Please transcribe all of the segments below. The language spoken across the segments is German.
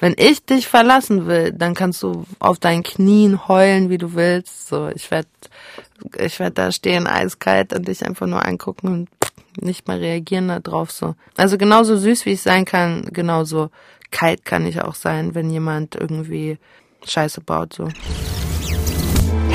wenn ich dich verlassen will, dann kannst du auf deinen Knien heulen, wie du willst. So, ich werd, ich werd da stehen eiskalt und dich einfach nur angucken und nicht mal reagieren darauf so. Also genauso süß wie ich sein kann, genauso kalt kann ich auch sein, wenn jemand irgendwie Scheiße baut so.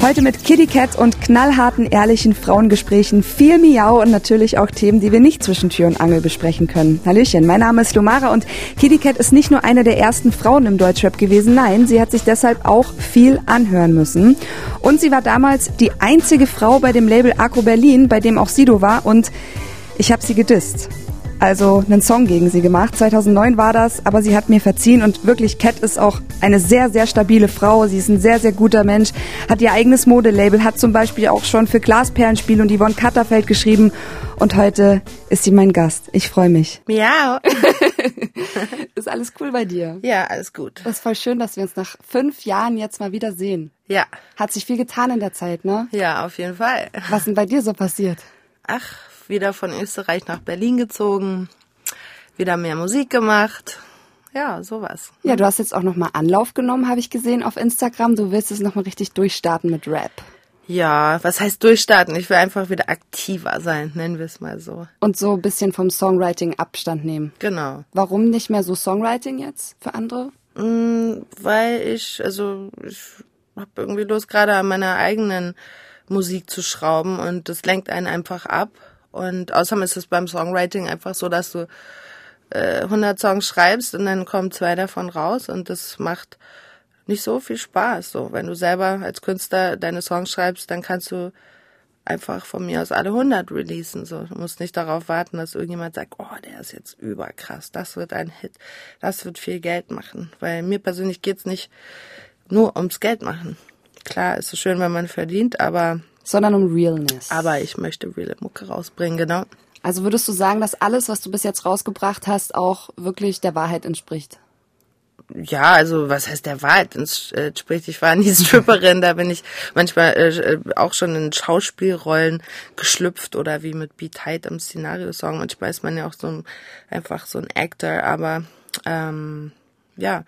Heute mit Kitty Cat und knallharten, ehrlichen Frauengesprächen, viel Miau und natürlich auch Themen, die wir nicht zwischen Tür und Angel besprechen können. Hallöchen, mein Name ist Lumara und Kitty Cat ist nicht nur eine der ersten Frauen im Deutschrap gewesen, nein, sie hat sich deshalb auch viel anhören müssen. Und sie war damals die einzige Frau bei dem Label Akro Berlin, bei dem auch Sido war und ich habe sie gedisst also einen Song gegen sie gemacht. 2009 war das, aber sie hat mir verziehen und wirklich, Cat ist auch eine sehr, sehr stabile Frau. Sie ist ein sehr, sehr guter Mensch, hat ihr eigenes Modelabel, hat zum Beispiel auch schon für Glasperlenspiel und Yvonne Katterfeld geschrieben und heute ist sie mein Gast. Ich freue mich. Miau. ist alles cool bei dir? Ja, alles gut. Das ist voll schön, dass wir uns nach fünf Jahren jetzt mal wieder sehen. Ja. Hat sich viel getan in der Zeit, ne? Ja, auf jeden Fall. Was denn bei dir so passiert? Ach, wieder von Österreich nach Berlin gezogen, wieder mehr Musik gemacht. Ja, sowas. Ja, du hast jetzt auch nochmal Anlauf genommen, habe ich gesehen auf Instagram. Du willst es nochmal richtig durchstarten mit Rap. Ja, was heißt durchstarten? Ich will einfach wieder aktiver sein, nennen wir es mal so. Und so ein bisschen vom Songwriting Abstand nehmen. Genau. Warum nicht mehr so Songwriting jetzt für andere? Mm, weil ich, also ich habe irgendwie Lust, gerade an meiner eigenen Musik zu schrauben und das lenkt einen einfach ab. Und außerdem ist es beim Songwriting einfach so, dass du äh, 100 Songs schreibst und dann kommen zwei davon raus und das macht nicht so viel Spaß. So, wenn du selber als Künstler deine Songs schreibst, dann kannst du einfach von mir aus alle 100 releasen. So, du musst nicht darauf warten, dass irgendjemand sagt, oh, der ist jetzt überkrass, das wird ein Hit, das wird viel Geld machen. Weil mir persönlich geht's nicht nur ums Geld machen. Klar, ist es schön, wenn man verdient, aber sondern um Realness. Aber ich möchte reale Mucke rausbringen, genau. Also würdest du sagen, dass alles, was du bis jetzt rausgebracht hast, auch wirklich der Wahrheit entspricht? Ja, also was heißt der Wahrheit entspricht? Ich war nie Stripperin, da bin ich manchmal äh, auch schon in Schauspielrollen geschlüpft oder wie mit Beat Tight im Szenario-Song. Manchmal ist man ja auch so ein, einfach so ein Actor, aber ähm, ja,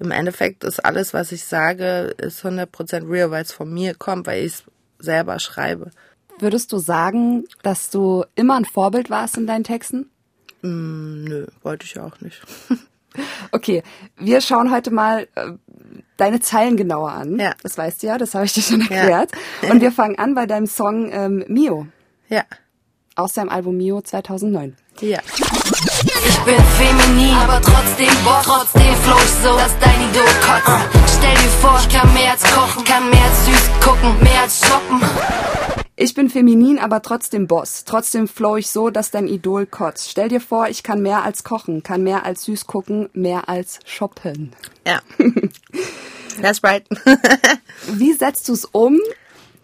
im Endeffekt ist alles, was ich sage, ist 100% real, weil es von mir kommt, weil ich es selber schreibe. Würdest du sagen, dass du immer ein Vorbild warst in deinen Texten? Mm, nö, wollte ich auch nicht. okay, wir schauen heute mal äh, deine Zeilen genauer an. Ja. Das weißt du ja, das habe ich dir schon erklärt. Ja. Und wir fangen an bei deinem Song ähm, Mio. Ja. Aus deinem Album Mio 2009. Ja. Ich bin feminin, aber trotzdem Boss, trotzdem flow ich so, dass dein Idol kotzt. Stell dir vor, ich kann mehr als kochen, kann mehr als süß gucken, mehr als shoppen. Ich bin feminin, aber trotzdem Boss. Trotzdem flow ich so, dass dein Idol kotzt. Stell dir vor, ich kann mehr als kochen, kann mehr als süß gucken, mehr als shoppen. Ja. That's right. Wie setzt du es um,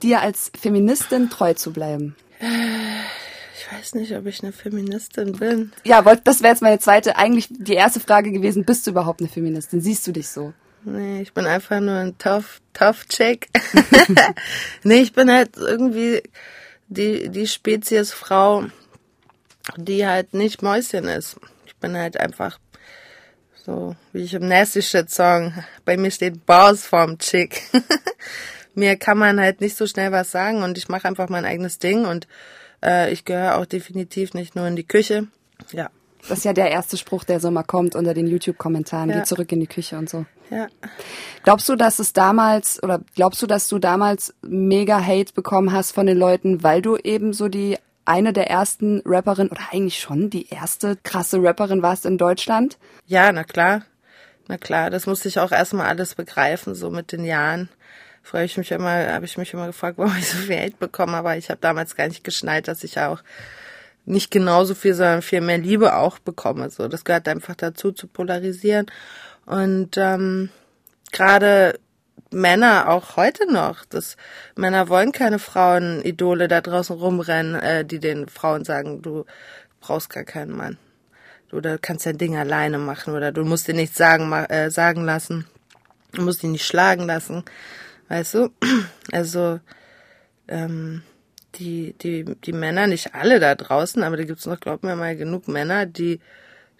dir als Feministin treu zu bleiben? Ich weiß nicht, ob ich eine Feministin bin. Ja, das wäre jetzt meine zweite, eigentlich die erste Frage gewesen. Bist du überhaupt eine Feministin? Siehst du dich so? Nee, ich bin einfach nur ein tough, tough Chick. nee, ich bin halt irgendwie die, die Spezies Frau, die halt nicht Mäuschen ist. Ich bin halt einfach so, wie ich im Nasty Shit Song, bei mir steht Boss vorm Chick. mir kann man halt nicht so schnell was sagen und ich mache einfach mein eigenes Ding und äh, ich gehöre auch definitiv nicht nur in die Küche. Ja. Das ist ja der erste Spruch, der so mal kommt unter den YouTube-Kommentaren. Ja. Geh zurück in die Küche und so. Ja. Glaubst du, dass es damals, oder glaubst du, dass du damals mega Hate bekommen hast von den Leuten, weil du eben so die eine der ersten Rapperin oder eigentlich schon die erste krasse Rapperin warst in Deutschland? Ja, na klar. Na klar, das musste ich auch erstmal alles begreifen, so mit den Jahren früher ich mich immer, habe ich mich immer gefragt, warum ich so viel Geld bekomme, aber ich habe damals gar nicht geschnallt, dass ich auch nicht genauso viel, sondern viel mehr Liebe auch bekomme. So, das gehört einfach dazu, zu polarisieren. Und ähm, gerade Männer auch heute noch. Das, Männer wollen keine Frauen-Idole da draußen rumrennen, äh, die den Frauen sagen, du brauchst gar keinen Mann. Du kannst dein Ding alleine machen oder du musst dir nichts sagen, äh, sagen lassen. Du musst ihn nicht schlagen lassen. Weißt du? Also, ähm, die, die, die Männer, nicht alle da draußen, aber da gibt's noch, glaub mir mal, genug Männer, die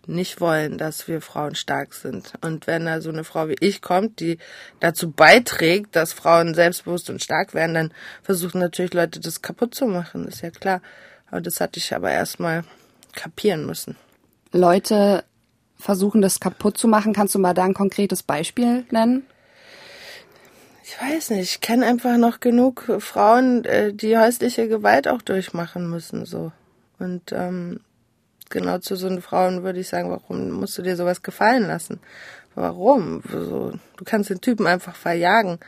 nicht wollen, dass wir Frauen stark sind. Und wenn da so eine Frau wie ich kommt, die dazu beiträgt, dass Frauen selbstbewusst und stark werden, dann versuchen natürlich Leute das kaputt zu machen, ist ja klar. Aber das hatte ich aber erstmal kapieren müssen. Leute versuchen das kaputt zu machen. Kannst du mal da ein konkretes Beispiel nennen? Ich weiß nicht, ich kenne einfach noch genug Frauen, äh, die häusliche Gewalt auch durchmachen müssen, so. Und ähm, genau zu so einen Frauen würde ich sagen, warum musst du dir sowas gefallen lassen? Warum? So, du kannst den Typen einfach verjagen.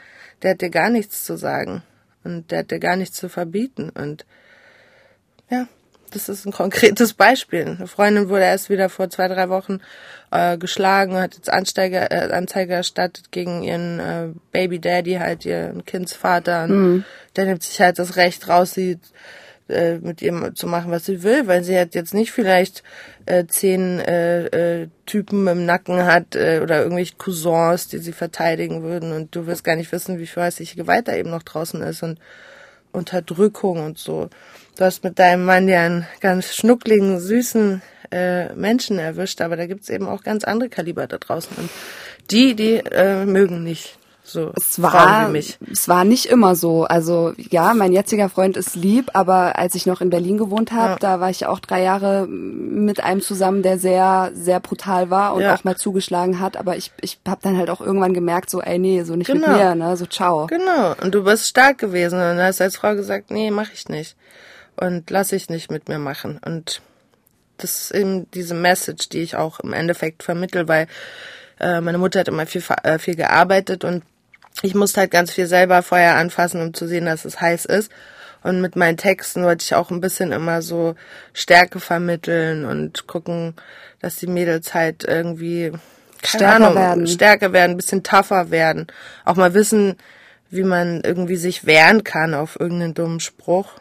Der hat dir gar nichts zu sagen. Und der hat dir gar nichts zu verbieten. Und ja, das ist ein konkretes Beispiel. Eine Freundin wurde erst wieder vor zwei, drei Wochen äh, geschlagen, hat jetzt Ansteiger, äh, Anzeige erstattet gegen ihren äh, Baby Daddy, halt ihren Kindsvater. Und mhm. der nimmt sich halt das Recht raus, sie äh, mit ihm zu machen, was sie will, weil sie hat jetzt nicht vielleicht äh, zehn äh, äh, Typen im Nacken hat äh, oder irgendwelche Cousins, die sie verteidigen würden und du wirst gar nicht wissen, wie viel häusliche Gewalt da eben noch draußen ist und Unterdrückung und so. Du hast mit deinem Mann ja einen ganz schnuckligen, süßen äh, Menschen erwischt, aber da gibt's eben auch ganz andere Kaliber da draußen. Und die, die äh, mögen nicht so es war, Es war nicht immer so. Also ja, mein jetziger Freund ist lieb, aber als ich noch in Berlin gewohnt habe, ja. da war ich auch drei Jahre mit einem zusammen, der sehr, sehr brutal war und ja. auch mal zugeschlagen hat. Aber ich, ich habe dann halt auch irgendwann gemerkt, so, ey, nee, so nicht genau. mit mir, ne? So ciao. Genau. Und du bist stark gewesen und hast als Frau gesagt, nee, mach ich nicht. Und lass ich nicht mit mir machen. Und das ist eben diese Message, die ich auch im Endeffekt vermittel, weil äh, meine Mutter hat immer viel, äh, viel gearbeitet und ich musste halt ganz viel selber Feuer anfassen, um zu sehen, dass es heiß ist. Und mit meinen Texten wollte ich auch ein bisschen immer so Stärke vermitteln und gucken, dass die Mädels halt irgendwie stärker werden. stärker werden, ein bisschen tougher werden. Auch mal wissen, wie man irgendwie sich wehren kann auf irgendeinen dummen Spruch.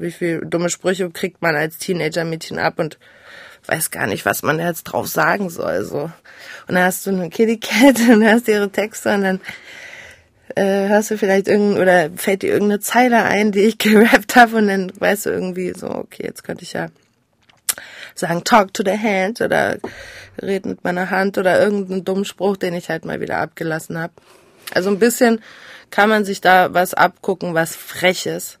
Wie viel dumme Sprüche kriegt man als Teenager-Mädchen ab und weiß gar nicht, was man jetzt drauf sagen soll. So. Und dann hast du eine Kitty Cat und hast ihre Texte und dann äh, hörst du vielleicht irgend oder fällt dir irgendeine Zeile ein, die ich gerappt habe und dann weißt du irgendwie so, okay, jetzt könnte ich ja sagen, talk to the hand oder red mit meiner Hand oder irgendeinen dummen Spruch, den ich halt mal wieder abgelassen habe. Also ein bisschen kann man sich da was abgucken, was Freches.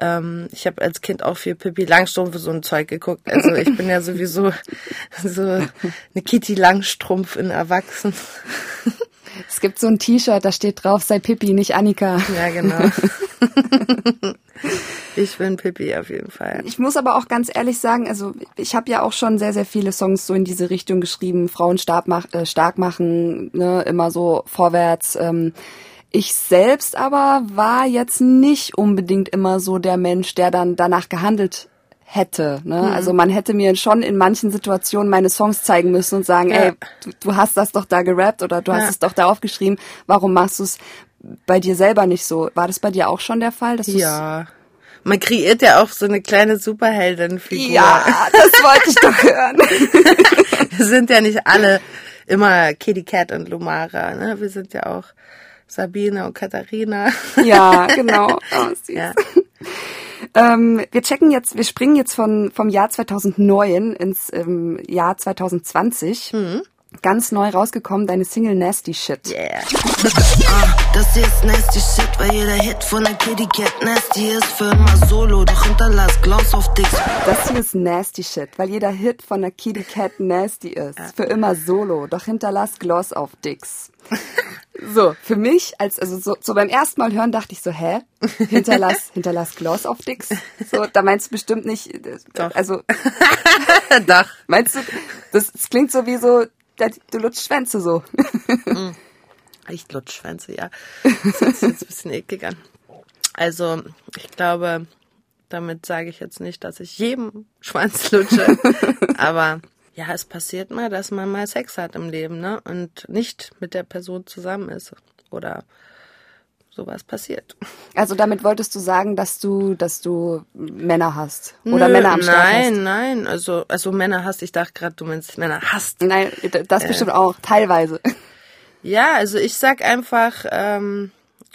Ähm, ich habe als Kind auch viel Pippi Langstrumpf so ein Zeug geguckt. Also ich bin ja sowieso so eine Kitty Langstrumpf in Erwachsen. Es gibt so ein T-Shirt, da steht drauf, sei Pippi, nicht Annika. Ja, genau. ich bin Pippi auf jeden Fall. Ich muss aber auch ganz ehrlich sagen, also ich habe ja auch schon sehr, sehr viele Songs so in diese Richtung geschrieben, Frauen stark, mach, äh, stark machen, ne, immer so vorwärts. Ähm, ich selbst aber war jetzt nicht unbedingt immer so der Mensch, der dann danach gehandelt hätte. Ne? Mhm. Also man hätte mir schon in manchen Situationen meine Songs zeigen müssen und sagen, ja. ey, du, du, hast das doch da gerappt oder du ja. hast es doch da aufgeschrieben. Warum machst du es bei dir selber nicht so? War das bei dir auch schon der Fall? Dass ja. Man kreiert ja auch so eine kleine Superheldenfigur. Ja, das wollte ich doch hören. Wir sind ja nicht alle immer Kitty Cat und Lumara, ne? Wir sind ja auch Sabine und Katharina. Ja, genau. Oh, ja. Ähm, wir checken jetzt, wir springen jetzt von, vom Jahr 2009 ins ähm, Jahr 2020. Mhm. Ganz neu rausgekommen, deine Single Nasty Shit. Yeah. Ah, das hier ist Nasty Shit, weil jeder Hit von der Kitty Cat Nasty ist für immer solo, doch hinterlass Gloss auf Dicks. Das hier ist Nasty Shit, weil jeder Hit von der Kitty Cat Nasty ist. Für immer solo, doch hinterlass Gloss auf Dicks. So, für mich, als, also so, so beim ersten Mal hören, dachte ich so, hä? Hinterlass, hinterlass Gloss auf Dicks? So, da meinst du bestimmt nicht, äh, Doch. also. Doch. Meinst du, das, das klingt so wie so, du lutschst Schwänze so. Mm. Ich lutsch Schwänze, ja. Das ist jetzt ein bisschen eklig an. Also, ich glaube, Damit sage ich jetzt nicht, dass ich jedem Schwanz lutsche, aber ja, es passiert mal, dass man mal Sex hat im Leben, ne? Und nicht mit der Person zusammen ist oder sowas passiert. Also damit wolltest du sagen, dass du, dass du Männer hast oder Nö, Männer am Start Nein, hast? nein, also also Männer hast. Ich dachte gerade, du meinst Männer hast. Nein, das äh, bestimmt auch teilweise. Ja, also ich sag einfach, ähm,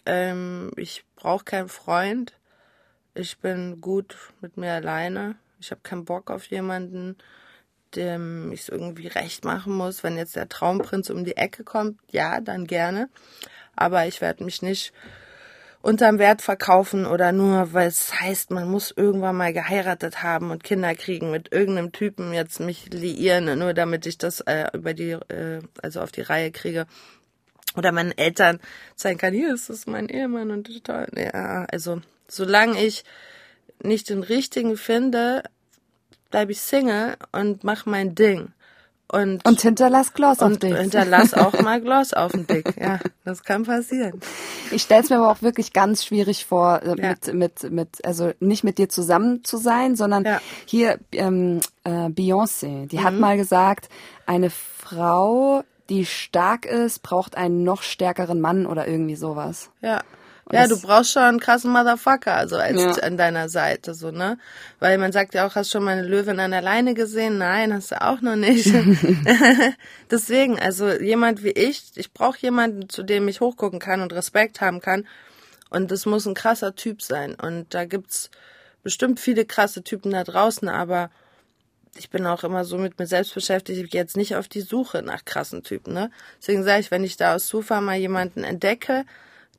ähm, ich brauche keinen Freund. Ich bin gut mit mir alleine. Ich habe keinen Bock auf jemanden dem ich es irgendwie recht machen muss. Wenn jetzt der Traumprinz um die Ecke kommt, ja, dann gerne. Aber ich werde mich nicht unterm Wert verkaufen oder nur, weil es heißt, man muss irgendwann mal geheiratet haben und Kinder kriegen mit irgendeinem Typen jetzt mich liieren, nur damit ich das äh, über die, äh, also auf die Reihe kriege. Oder meinen Eltern zeigen kann, hier ist das mein Ehemann und. Ja, also solange ich nicht den richtigen finde, bleibe ich Single und mach mein Ding. Und, und hinterlass Gloss auf dich. hinterlass auch mal Gloss auf den Dick. Ja, das kann passieren. Ich stell's mir aber auch wirklich ganz schwierig vor, äh, ja. mit, mit, mit, also nicht mit dir zusammen zu sein, sondern ja. hier ähm, äh, Beyoncé, die mhm. hat mal gesagt, eine Frau, die stark ist, braucht einen noch stärkeren Mann oder irgendwie sowas. Ja. Ja, du brauchst schon einen krassen Motherfucker, also als ja. an deiner Seite, so, ne? Weil man sagt ja auch, hast du schon mal eine Löwin an der Leine gesehen? Nein, hast du auch noch nicht. Deswegen, also jemand wie ich, ich brauche jemanden, zu dem ich hochgucken kann und Respekt haben kann. Und das muss ein krasser Typ sein. Und da gibt's bestimmt viele krasse Typen da draußen, aber ich bin auch immer so mit mir selbst beschäftigt, ich gehe jetzt nicht auf die Suche nach krassen Typen, ne? Deswegen sage ich, wenn ich da aus Zufall mal jemanden entdecke,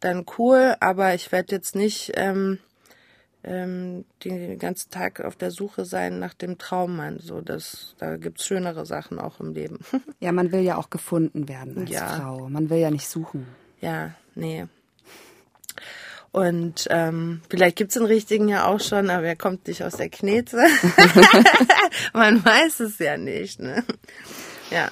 dann cool, aber ich werde jetzt nicht ähm, ähm, den ganzen Tag auf der Suche sein nach dem Traummann. So, das, da gibt's schönere Sachen auch im Leben. ja, man will ja auch gefunden werden als ja. Frau. Man will ja nicht suchen. Ja, nee. Und ähm, vielleicht gibt's den richtigen ja auch schon, aber er kommt nicht aus der Knete. Man weiß es ja nicht. Ne? Ja.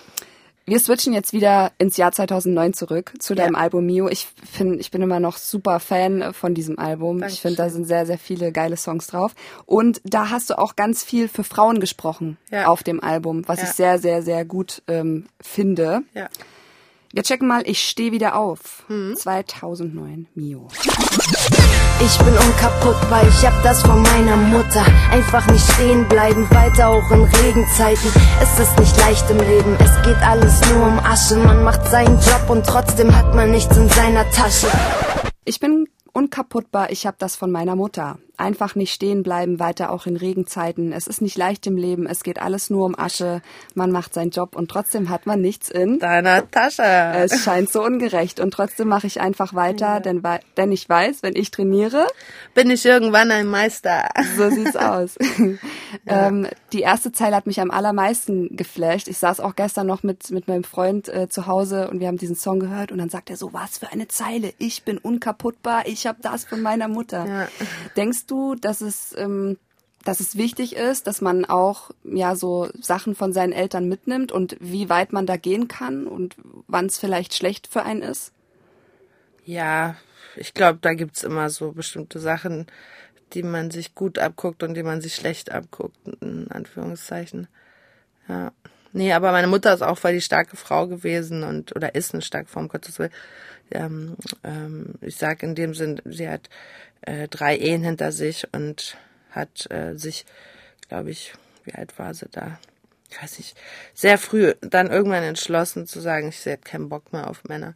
Wir switchen jetzt wieder ins Jahr 2009 zurück zu deinem ja. Album Mio. Ich finde, ich bin immer noch super Fan von diesem Album. Dankeschön. Ich finde, da sind sehr, sehr viele geile Songs drauf. Und da hast du auch ganz viel für Frauen gesprochen ja. auf dem Album, was ja. ich sehr, sehr, sehr gut ähm, finde. Ja. Wir checken mal, ich stehe wieder auf. Mhm. 2009 Mio. Ich bin unkaputtbar, ich hab das von meiner Mutter. Einfach nicht stehen bleiben, weiter auch in Regenzeiten. Es ist nicht leicht im Leben, es geht alles nur um Asche. Man macht seinen Job und trotzdem hat man nichts in seiner Tasche. Ich bin unkaputtbar, ich hab das von meiner Mutter einfach nicht stehen bleiben, weiter auch in Regenzeiten. Es ist nicht leicht im Leben, es geht alles nur um Asche. Man macht seinen Job und trotzdem hat man nichts in deiner Tasche. Es scheint so ungerecht und trotzdem mache ich einfach weiter, ja. denn, denn ich weiß, wenn ich trainiere, bin ich irgendwann ein Meister. So sieht's aus. Ja. Ähm, die erste Zeile hat mich am allermeisten geflasht. Ich saß auch gestern noch mit, mit meinem Freund äh, zu Hause und wir haben diesen Song gehört und dann sagt er so, was für eine Zeile. Ich bin unkaputtbar, ich habe das von meiner Mutter. Ja. Denkst du, dass es, ähm, dass es wichtig ist, dass man auch ja so Sachen von seinen Eltern mitnimmt und wie weit man da gehen kann und wann es vielleicht schlecht für einen ist? Ja, ich glaube, da gibt's immer so bestimmte Sachen, die man sich gut abguckt und die man sich schlecht abguckt, in Anführungszeichen. Ja. Nee, aber meine Mutter ist auch voll die starke Frau gewesen und oder ist eine starke Frau, um Gottes Willen. Ähm, ähm, ich sag in dem Sinn, sie hat äh, drei Ehen hinter sich und hat äh, sich, glaube ich, wie alt war sie da? Ich weiß nicht, sehr früh dann irgendwann entschlossen zu sagen, ich hätte keinen Bock mehr auf Männer.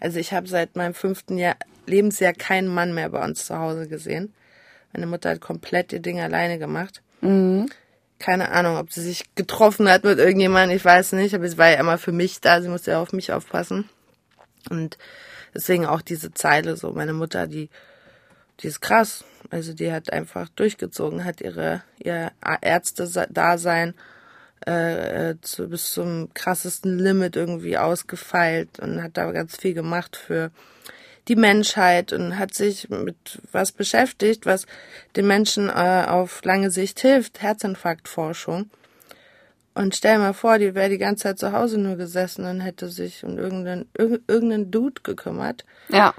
Also ich habe seit meinem fünften Jahr, Lebensjahr keinen Mann mehr bei uns zu Hause gesehen. Meine Mutter hat komplett ihr Ding alleine gemacht. Mhm. Keine Ahnung, ob sie sich getroffen hat mit irgendjemandem, ich weiß nicht, aber sie war ja immer für mich da, sie musste ja auf mich aufpassen. Und deswegen auch diese Zeile so, meine Mutter, die die ist krass. Also die hat einfach durchgezogen, hat ihre ihr Ärzte-Dasein äh, zu, bis zum krassesten Limit irgendwie ausgefeilt und hat da ganz viel gemacht für die Menschheit und hat sich mit was beschäftigt, was den Menschen äh, auf lange Sicht hilft, Herzinfarktforschung. Und stell mal vor, die wäre die ganze Zeit zu Hause nur gesessen und hätte sich um irgendeinen, irgendeinen Dude gekümmert. Ja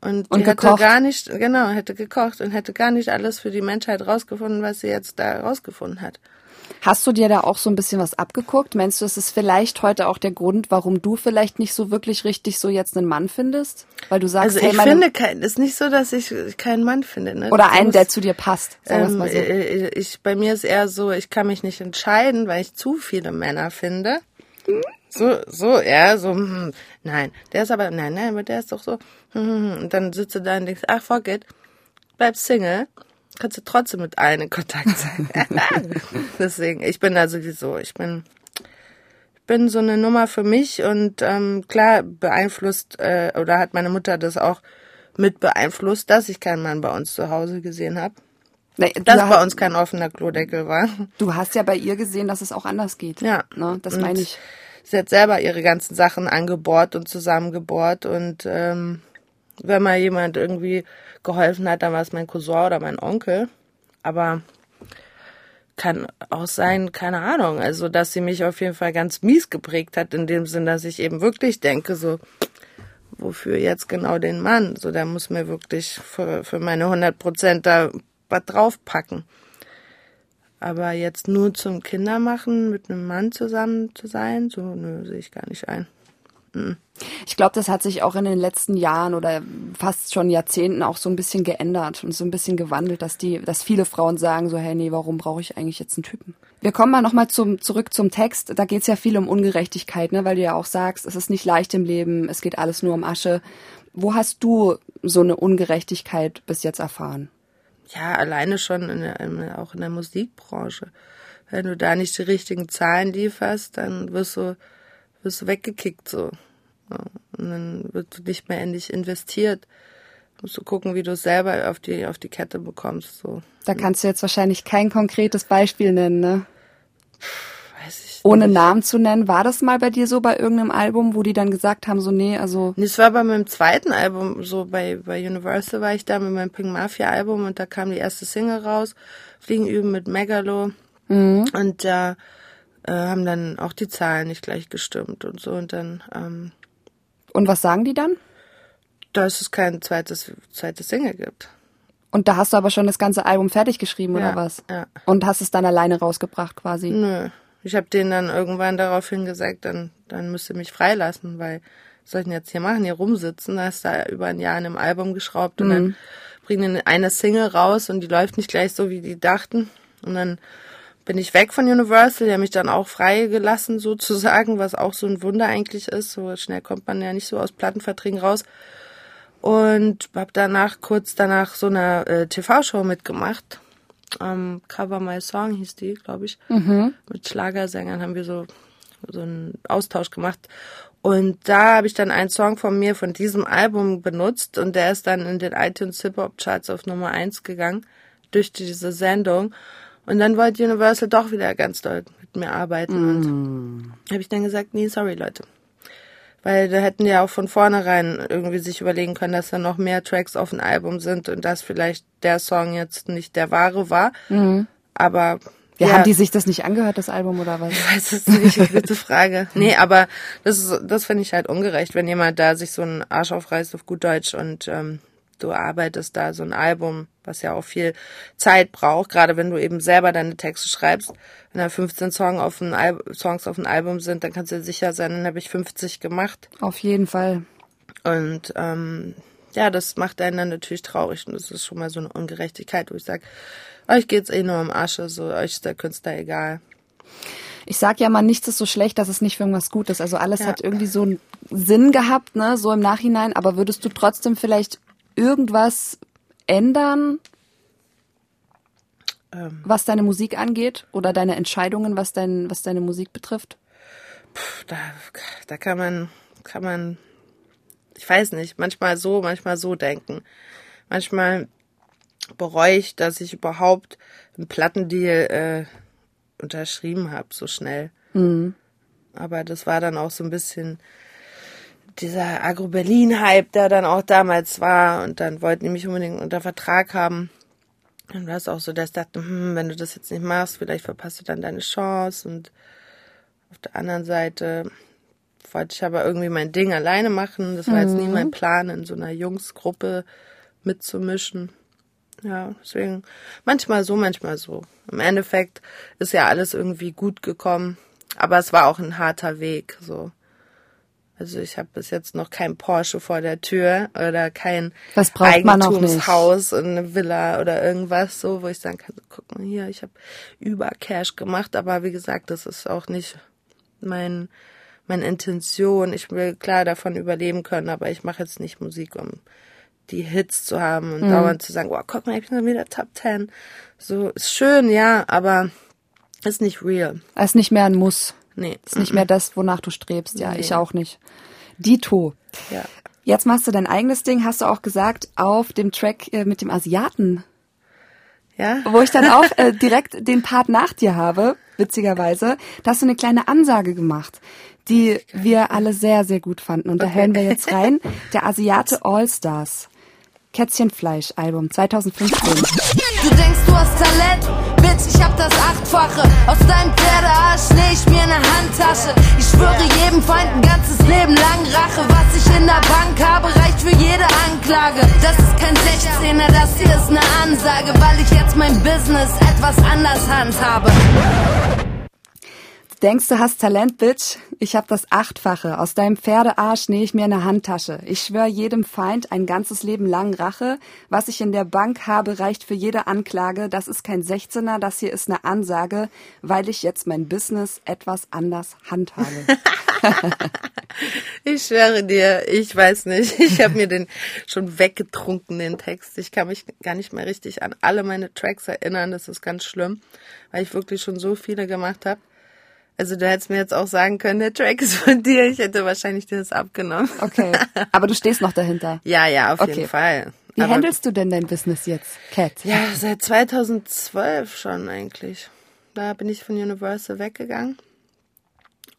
Und, Und hätte gekocht. gar nicht, genau, hätte gekocht und hätte gar nicht alles für die Menschheit rausgefunden, was sie jetzt da rausgefunden hat. Hast du dir da auch so ein bisschen was abgeguckt? Meinst du, es ist vielleicht heute auch der Grund, warum du vielleicht nicht so wirklich richtig so jetzt einen Mann findest? Weil du sagst, Also hey, ich meine, finde kein, ist nicht so, dass ich keinen Mann finde. Ne? oder Das einen, muss- der zu dir passt. Sagen ähm, mal so. äh, ich, bei mir ist eher so, ich kann mich nicht entscheiden, weil ich zu viele Männer finde. So, so, ja, so, hm, nein, der ist aber, nein, nein, aber der ist doch so, hm, hm, hm. und dann sitzt du da und denkst, ach, fuck it, bleib Single, kannst du trotzdem mit allen in Kontakt sein. Deswegen, ich bin da sowieso, ich bin, ich bin so eine Nummer für mich und ähm, klar beeinflusst, äh, oder hat meine Mutter das auch mit beeinflusst, dass ich keinen Mann bei uns zu Hause gesehen habe. Nee, Dass ha- bei uns kein offener Klodeckel war. du hast ja bei ihr gesehen, dass es auch anders geht. Ja. Ne? Das meine ich. Sie hat selber ihre ganzen Sachen angebohrt und zusammengebohrt und ähm, wenn mal jemand irgendwie geholfen hat, dann war es mein Cousin oder mein Onkel. Aber kann auch sein, keine Ahnung, also dass sie mich auf jeden Fall ganz mies geprägt hat, in dem Sinn, dass ich eben wirklich denke, so, wofür jetzt genau den Mann? So, der muss mir wirklich für, für meine 100 Prozent da was draufpacken. Aber jetzt nur zum Kindermachen mit einem Mann zusammen zu sein, so, nö, sehe ich gar nicht ein. Ich glaube, das hat sich auch in den letzten Jahren oder fast schon Jahrzehnten auch so ein bisschen geändert und so ein bisschen gewandelt, dass die, dass viele Frauen sagen so, hey, nee, warum brauche ich eigentlich jetzt einen Typen? Wir kommen mal nochmal zum, zurück zum Text. Da geht's ja viel um Ungerechtigkeit, ne? weil du ja auch sagst, es ist nicht leicht im Leben, es geht alles nur um Asche. Wo hast du so eine Ungerechtigkeit bis jetzt erfahren? Ja, alleine schon in der, in auch in der Musikbranche. Wenn du da nicht die richtigen Zahlen lieferst, dann wirst du, wirst du weggekickt so. Ja, Und dann wird du nicht mehr endlich investiert. Musst du gucken, wie du es selber auf die, auf die Kette bekommst. So. Da kannst du jetzt wahrscheinlich kein konkretes Beispiel nennen, ne? Weiß ich Ohne nicht. Namen zu nennen. War das mal bei dir so bei irgendeinem Album, wo die dann gesagt haben, so, nee, also Nee, Es war bei meinem zweiten Album, so bei, bei Universal war ich da mit meinem Pink Mafia Album und da kam die erste Single raus, Fliegen üben mit Megalo. Und da äh, haben dann auch die Zahlen nicht gleich gestimmt und so. Und dann, ähm, Und was sagen die dann? dass es kein zweites, zweites Single gibt. Und da hast du aber schon das ganze Album fertig geschrieben, oder Ja, was? ja. Und hast es dann alleine rausgebracht quasi. Nö. Ich habe denen dann irgendwann daraufhin gesagt, dann, dann müsst ihr mich freilassen, weil was soll ich denn jetzt hier machen, hier rumsitzen, da ist da über ein Jahr an einem Album geschraubt und dann bringen eine Single raus und die läuft nicht gleich so, wie die dachten. Und dann bin ich weg von Universal, die haben mich dann auch freigelassen sozusagen, was auch so ein Wunder eigentlich ist. So schnell kommt man ja nicht so aus Plattenverträgen raus. Und hab danach, kurz danach, so eine äh, TV-Show mitgemacht. Ähm, Cover My Song hieß die, glaube ich. Mit Schlagersängern haben wir so, so einen Austausch gemacht. Und da habe ich dann einen Song von mir von diesem Album benutzt und der ist dann in den iTunes Hip-Hop Charts auf Nummer eins gegangen durch diese Sendung. Und dann wollte Universal doch wieder ganz doll mit mir arbeiten und habe ich dann gesagt, nee, sorry Leute. Weil da hätten ja auch von vornherein irgendwie sich überlegen können, dass da noch mehr Tracks auf dem Album sind und dass vielleicht der Song jetzt nicht der wahre war. Aber Ja, haben die sich das nicht angehört, das Album, oder was? ich weiß es nicht, gute Frage. Nee, aber das ist, das finde ich halt ungerecht, wenn jemand da sich so einen Arsch aufreißt auf gut Deutsch und ähm, du arbeitest da so ein Album, was ja auch viel Zeit braucht, gerade wenn du eben selber deine Texte schreibst. Wenn da 15 Song auf Songs auf ein Album sind, dann kannst du dir sicher sein, dann habe ich 50 gemacht. Auf jeden Fall. Und ähm, ja, das macht einen dann natürlich traurig und das ist schon mal so eine Ungerechtigkeit, wo ich sage, euch geht's eh nur um Asche, so euch ist der Künstler egal. Ich sag ja mal, nichts ist so schlecht, dass es nicht für irgendwas gut ist. Also alles Ja. hat irgendwie so einen Sinn gehabt, ne, so im Nachhinein. Aber würdest du trotzdem vielleicht irgendwas ändern, Ähm. was deine Musik angeht oder deine Entscheidungen, was dein, was deine Musik betrifft? da, da kann man, kann man, ich weiß nicht, manchmal so, manchmal so denken. Manchmal bereue ich, dass ich überhaupt einen Plattendeal äh, unterschrieben habe, so schnell. Aber das war dann auch so ein bisschen dieser Agro-Berlin-Hype, der dann auch damals war. Und dann wollten die mich unbedingt unter Vertrag haben. Und war es auch so, dass ich dachte, hm, wenn du das jetzt nicht machst, vielleicht verpasst du dann deine Chance. Und auf der anderen Seite wollte ich aber irgendwie mein Ding alleine machen. Das war jetzt nie mein Plan, in so einer Jungsgruppe mitzumischen. Ja, deswegen manchmal so, manchmal so. Im Endeffekt ist ja alles irgendwie gut gekommen, aber es war auch ein harter Weg. So, also ich habe bis jetzt noch kein Porsche vor der Tür oder kein. Eigentumshaus und eine Villa oder irgendwas so, wo ich sagen kann, guck mal hier, ich habe über Cash gemacht, aber wie gesagt, das ist auch nicht mein meine Intention. Ich will klar davon überleben können, aber ich mache jetzt nicht Musik, um die Hits zu haben und dauernd zu sagen, wow, guck mal, ich bin wieder Top Ten. So ist schön, ja, aber ist nicht real. Es ist nicht mehr ein Muss. Nee. Ist nicht mehr das, wonach du strebst. Ja, Nee. ich auch nicht. Dito. Ja. Jetzt machst du dein eigenes Ding, hast du auch gesagt, auf dem Track äh, mit dem Asiaten, Ja? wo ich dann auch äh, direkt den Part nach dir habe, witzigerweise, da hast du eine kleine Ansage gemacht, die wir alle sehr, sehr gut fanden. Und da hören wir jetzt rein. Der Asiate All Stars. Kätzchenfleisch Album 2015. Du denkst, du hast Talent? Bitch, ich hab das Achtfache. Aus deinem Pferdearsch näh ich mir ne Handtasche. Ich schwöre jedem Feind ein ganzes Leben lang Rache. Was ich in der Bank habe, reicht für jede Anklage. Das ist kein 16er, das hier ist ne Ansage, weil ich jetzt mein Business etwas anders handhabe. Denkst, du hast Talent, Bitch? Ich hab das Achtfache. Aus deinem Pferdearsch nähe ich mir eine Handtasche. Ich schwör jedem Feind ein ganzes Leben lang Rache. Was ich in der Bank habe, reicht für jede Anklage. Das ist kein 16er, das hier ist eine Ansage, weil ich jetzt mein Business etwas anders handhabe. Ich schwöre dir, ich weiß nicht. Ich habe mir den schon weggetrunken, den Text. Ich kann mich gar nicht mehr richtig an alle meine Tracks erinnern. Das ist ganz schlimm, weil ich wirklich schon so viele gemacht habe. Also du hättest mir jetzt auch sagen können, der Track ist von dir. Ich hätte wahrscheinlich dir das abgenommen. Okay. Aber du stehst noch dahinter. Ja, ja, auf Okay. jeden Fall. Wie Aber- handelst du denn dein Business jetzt, Cat? Ja, seit 2012 schon eigentlich. Da bin ich von Universal weggegangen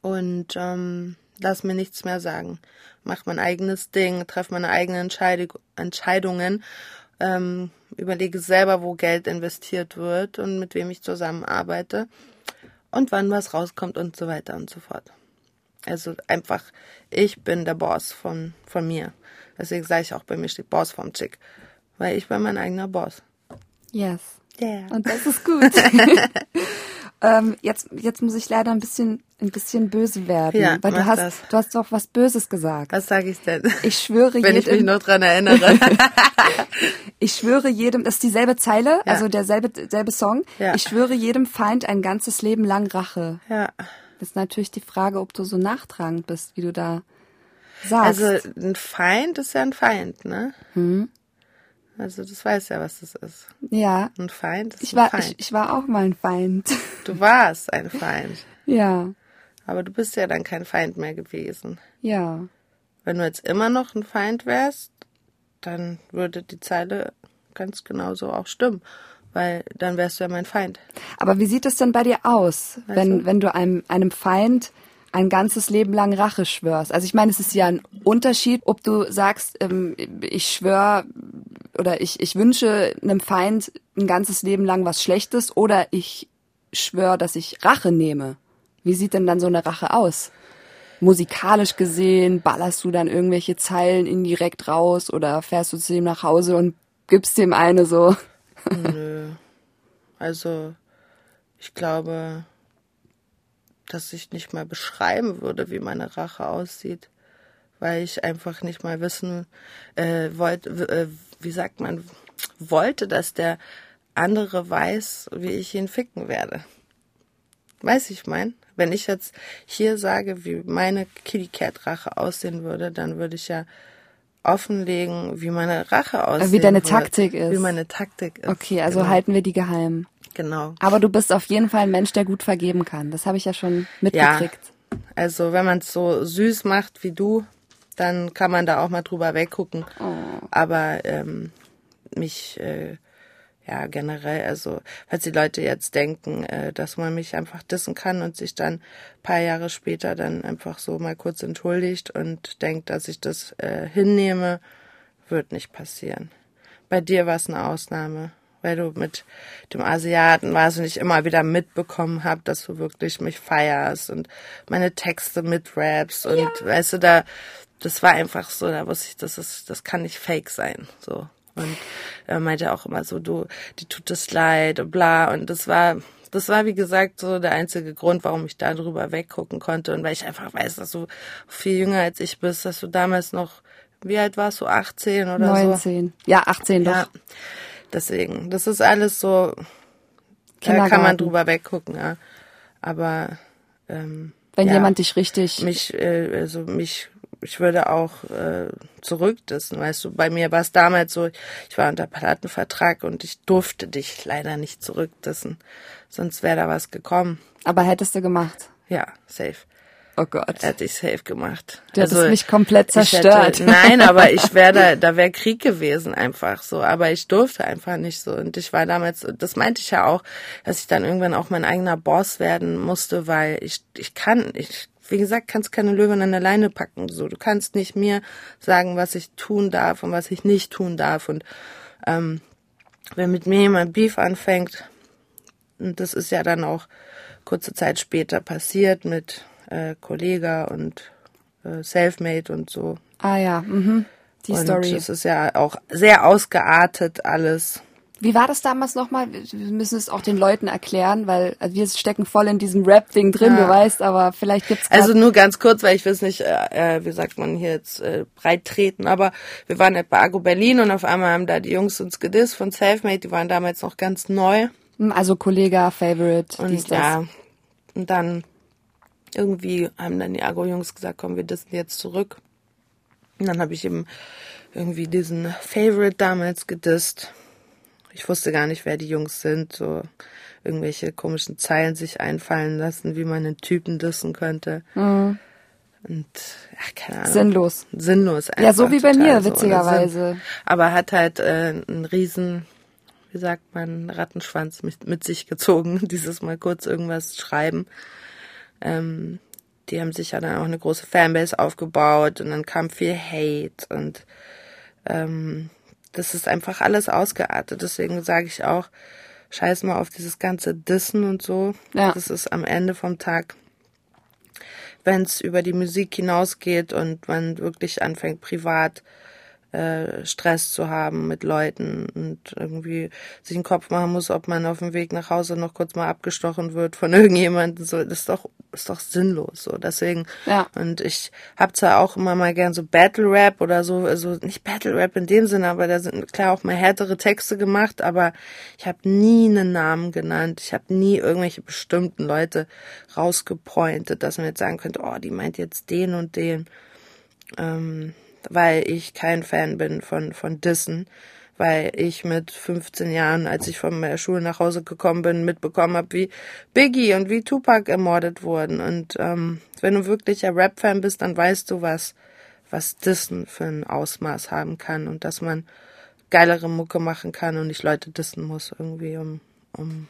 und ähm, lass mir nichts mehr sagen. Mach mein eigenes Ding, treffe meine eigenen Entscheidung, Entscheidungen, ähm, überlege selber, wo Geld investiert wird und mit wem ich zusammenarbeite und wann was rauskommt und so weiter und so fort. Also einfach, ich bin der Boss von, von mir. Deswegen sage ich auch, bei mir steht Boss vom Chick. Weil ich bin mein eigener Boss. Yes. Yeah. Und das ist gut. ähm, jetzt, jetzt muss ich leider ein bisschen, ein bisschen böse werden, Ja, weil du hast, das. du hast doch was Böses gesagt. Was sage ich denn? Ich schwöre Wenn ich mich jedem, noch dran erinnere. ich schwöre jedem, das ist dieselbe Zeile, Ja. also derselbe, derselbe Song. Ja. Ich schwöre jedem Feind ein ganzes Leben lang Rache. ja. Das ist natürlich die Frage, ob du so nachtragend bist, wie du da sagst. Also ein Feind ist ja ein Feind, ne? Also das weiß ja, was das ist. ja. Ein Feind ist Ich ein war, Feind. ich, ich war auch mal ein Feind. Du warst ein Feind. ja. Aber du bist ja dann kein Feind mehr gewesen. Ja. Wenn du jetzt immer noch ein Feind wärst, dann würde die Zeile ganz genauso auch stimmen. Weil dann wärst du ja mein Feind. Aber wie sieht es denn bei dir aus, wenn, wenn du einem, einem Feind ein ganzes Leben lang Rache schwörst? Also ich meine, es ist ja ein Unterschied, ob du sagst, ähm, ich schwör oder ich, ich wünsche einem Feind ein ganzes Leben lang was Schlechtes oder ich schwör, dass ich Rache nehme. Wie sieht denn dann so eine Rache aus? Musikalisch gesehen, ballerst du dann irgendwelche Zeilen indirekt raus oder fährst du zu ihm nach Hause und gibst dem eine so? Nö. Also, ich glaube, dass ich nicht mal beschreiben würde, wie meine Rache aussieht. Weil ich einfach nicht mal wissen äh, wollte, äh, wie sagt man, wollte, dass der andere weiß, wie ich ihn ficken werde. Weiß ich mein? Wenn ich jetzt hier sage, wie meine Kitty Cat Rache aussehen würde, dann würde ich ja offenlegen, wie meine Rache aussehen wie deine wird, Taktik ist. Wie meine Taktik ist. Okay, also genau. halten wir die geheim. Genau. Aber du bist auf jeden Fall ein Mensch, der gut vergeben kann. Das habe ich ja schon mitgekriegt. Also wenn man es so süß macht wie du, dann kann man da auch mal drüber weggucken. Aber ähm, mich, äh, ja generell, also falls die Leute jetzt denken, äh, dass man mich einfach dissen kann und sich dann paar Jahre später dann einfach so mal kurz entschuldigt und denkt, dass ich das äh, hinnehme, wird nicht passieren. Bei dir war es eine Ausnahme, weil du mit dem Asiaten warst und ich immer wieder mitbekommen habe, dass du wirklich mich feierst und meine Texte mitrappst und ja. weißt du, da, das war einfach so, da wusste ich, das ist, das kann nicht fake sein, so. Und er meinte auch immer so, du, die tut es leid und bla. Und das war, das war wie gesagt so der einzige Grund, warum ich da drüber weggucken konnte. Und weil ich einfach weiß, dass du viel jünger als ich bist, dass du damals noch, wie alt warst du, 18 oder 19. so? 19. Ja, 18 doch. Ja, deswegen, das ist alles so, da kann man drüber weggucken, ja. Aber, ähm, wenn ja, jemand dich richtig mich äh, also mich ich würde auch äh, zurückdissen, weißt du. Bei mir war es damals so, ich war unter Plattenvertrag und ich durfte dich leider nicht zurückdissen, sonst wäre da was gekommen. Aber hättest du gemacht? Ja, safe. Oh Gott. Hätte ich safe gemacht. Du also, hättest mich komplett zerstört. Hätte, nein, aber ich wäre da, da wäre Krieg gewesen einfach so. Aber ich durfte einfach nicht so. Und ich war damals, das meinte ich ja auch, dass ich dann irgendwann auch mein eigener Boss werden musste, weil ich, ich kann, ich wie gesagt, kannst keine Löwen an der Leine packen. So, du kannst nicht mir sagen, was ich tun darf und was ich nicht tun darf. Und ähm, wenn mit mir jemand Beef anfängt, und das ist ja dann auch kurze Zeit später passiert mit äh, Kollega und äh, Selfmade und so. Ah ja, mhm. die und Story. Das ist ja auch sehr ausgeartet alles. Wie war das damals nochmal? Wir müssen es auch den Leuten erklären, weil also wir stecken voll in diesem Rap-Ding drin, ja. du weißt, aber vielleicht gibt's Also nur ganz kurz, weil ich will es nicht, äh, äh, wie sagt man hier jetzt, äh, breit treten, aber wir waren bei Argo Berlin und auf einmal haben da die Jungs uns gedisst von Selfmade, die waren damals noch ganz neu. Hm, also Kollege, Favorite, und dies, ja, und dann irgendwie haben dann die Argo-Jungs gesagt, komm, wir dissen jetzt zurück. Und dann habe ich eben irgendwie diesen Favorite damals gedisst ich wusste gar nicht, wer die Jungs sind, so irgendwelche komischen Zeilen sich einfallen lassen, wie man einen Typen dissen könnte. Mhm. Und ja, keine Ahnung. Sinnlos. Sinnlos einfach. Ja, so wie bei mir, witzigerweise. Aber hat halt äh, einen riesen, wie sagt man, Rattenschwanz mit, mit sich gezogen, dieses Mal kurz irgendwas schreiben. Ähm, die haben sich ja dann auch eine große Fanbase aufgebaut und dann kam viel Hate und ähm, das ist einfach alles ausgeartet. Deswegen sage ich auch, scheiß mal auf dieses ganze Dissen und so. Ja. Das ist am Ende vom Tag, wenn es über die Musik hinausgeht und man wirklich anfängt, privat äh, Stress zu haben mit Leuten und irgendwie sich einen Kopf machen muss, ob man auf dem Weg nach Hause noch kurz mal abgestochen wird von irgendjemandem. So, das ist doch, ist doch sinnlos. So, deswegen. Ja. Und ich habe zwar auch immer mal gern so Battle Rap oder so, also nicht Battle Rap in dem Sinne, aber da sind klar auch mal härtere Texte gemacht, aber ich habe nie einen Namen genannt. Ich habe nie irgendwelche bestimmten Leute rausgepointet, dass man jetzt sagen könnte, oh, die meint jetzt den und den. Ähm, weil ich kein Fan bin von, von Dissen, weil ich mit 15 Jahren, als ich von der Schule nach Hause gekommen bin, mitbekommen habe, wie Biggie und wie Tupac ermordet wurden. Und ähm, wenn du wirklicher Rap-Fan bist, dann weißt du, was, was Dissen für ein Ausmaß haben kann und dass man geilere Mucke machen kann und nicht Leute dissen muss irgendwie, um, um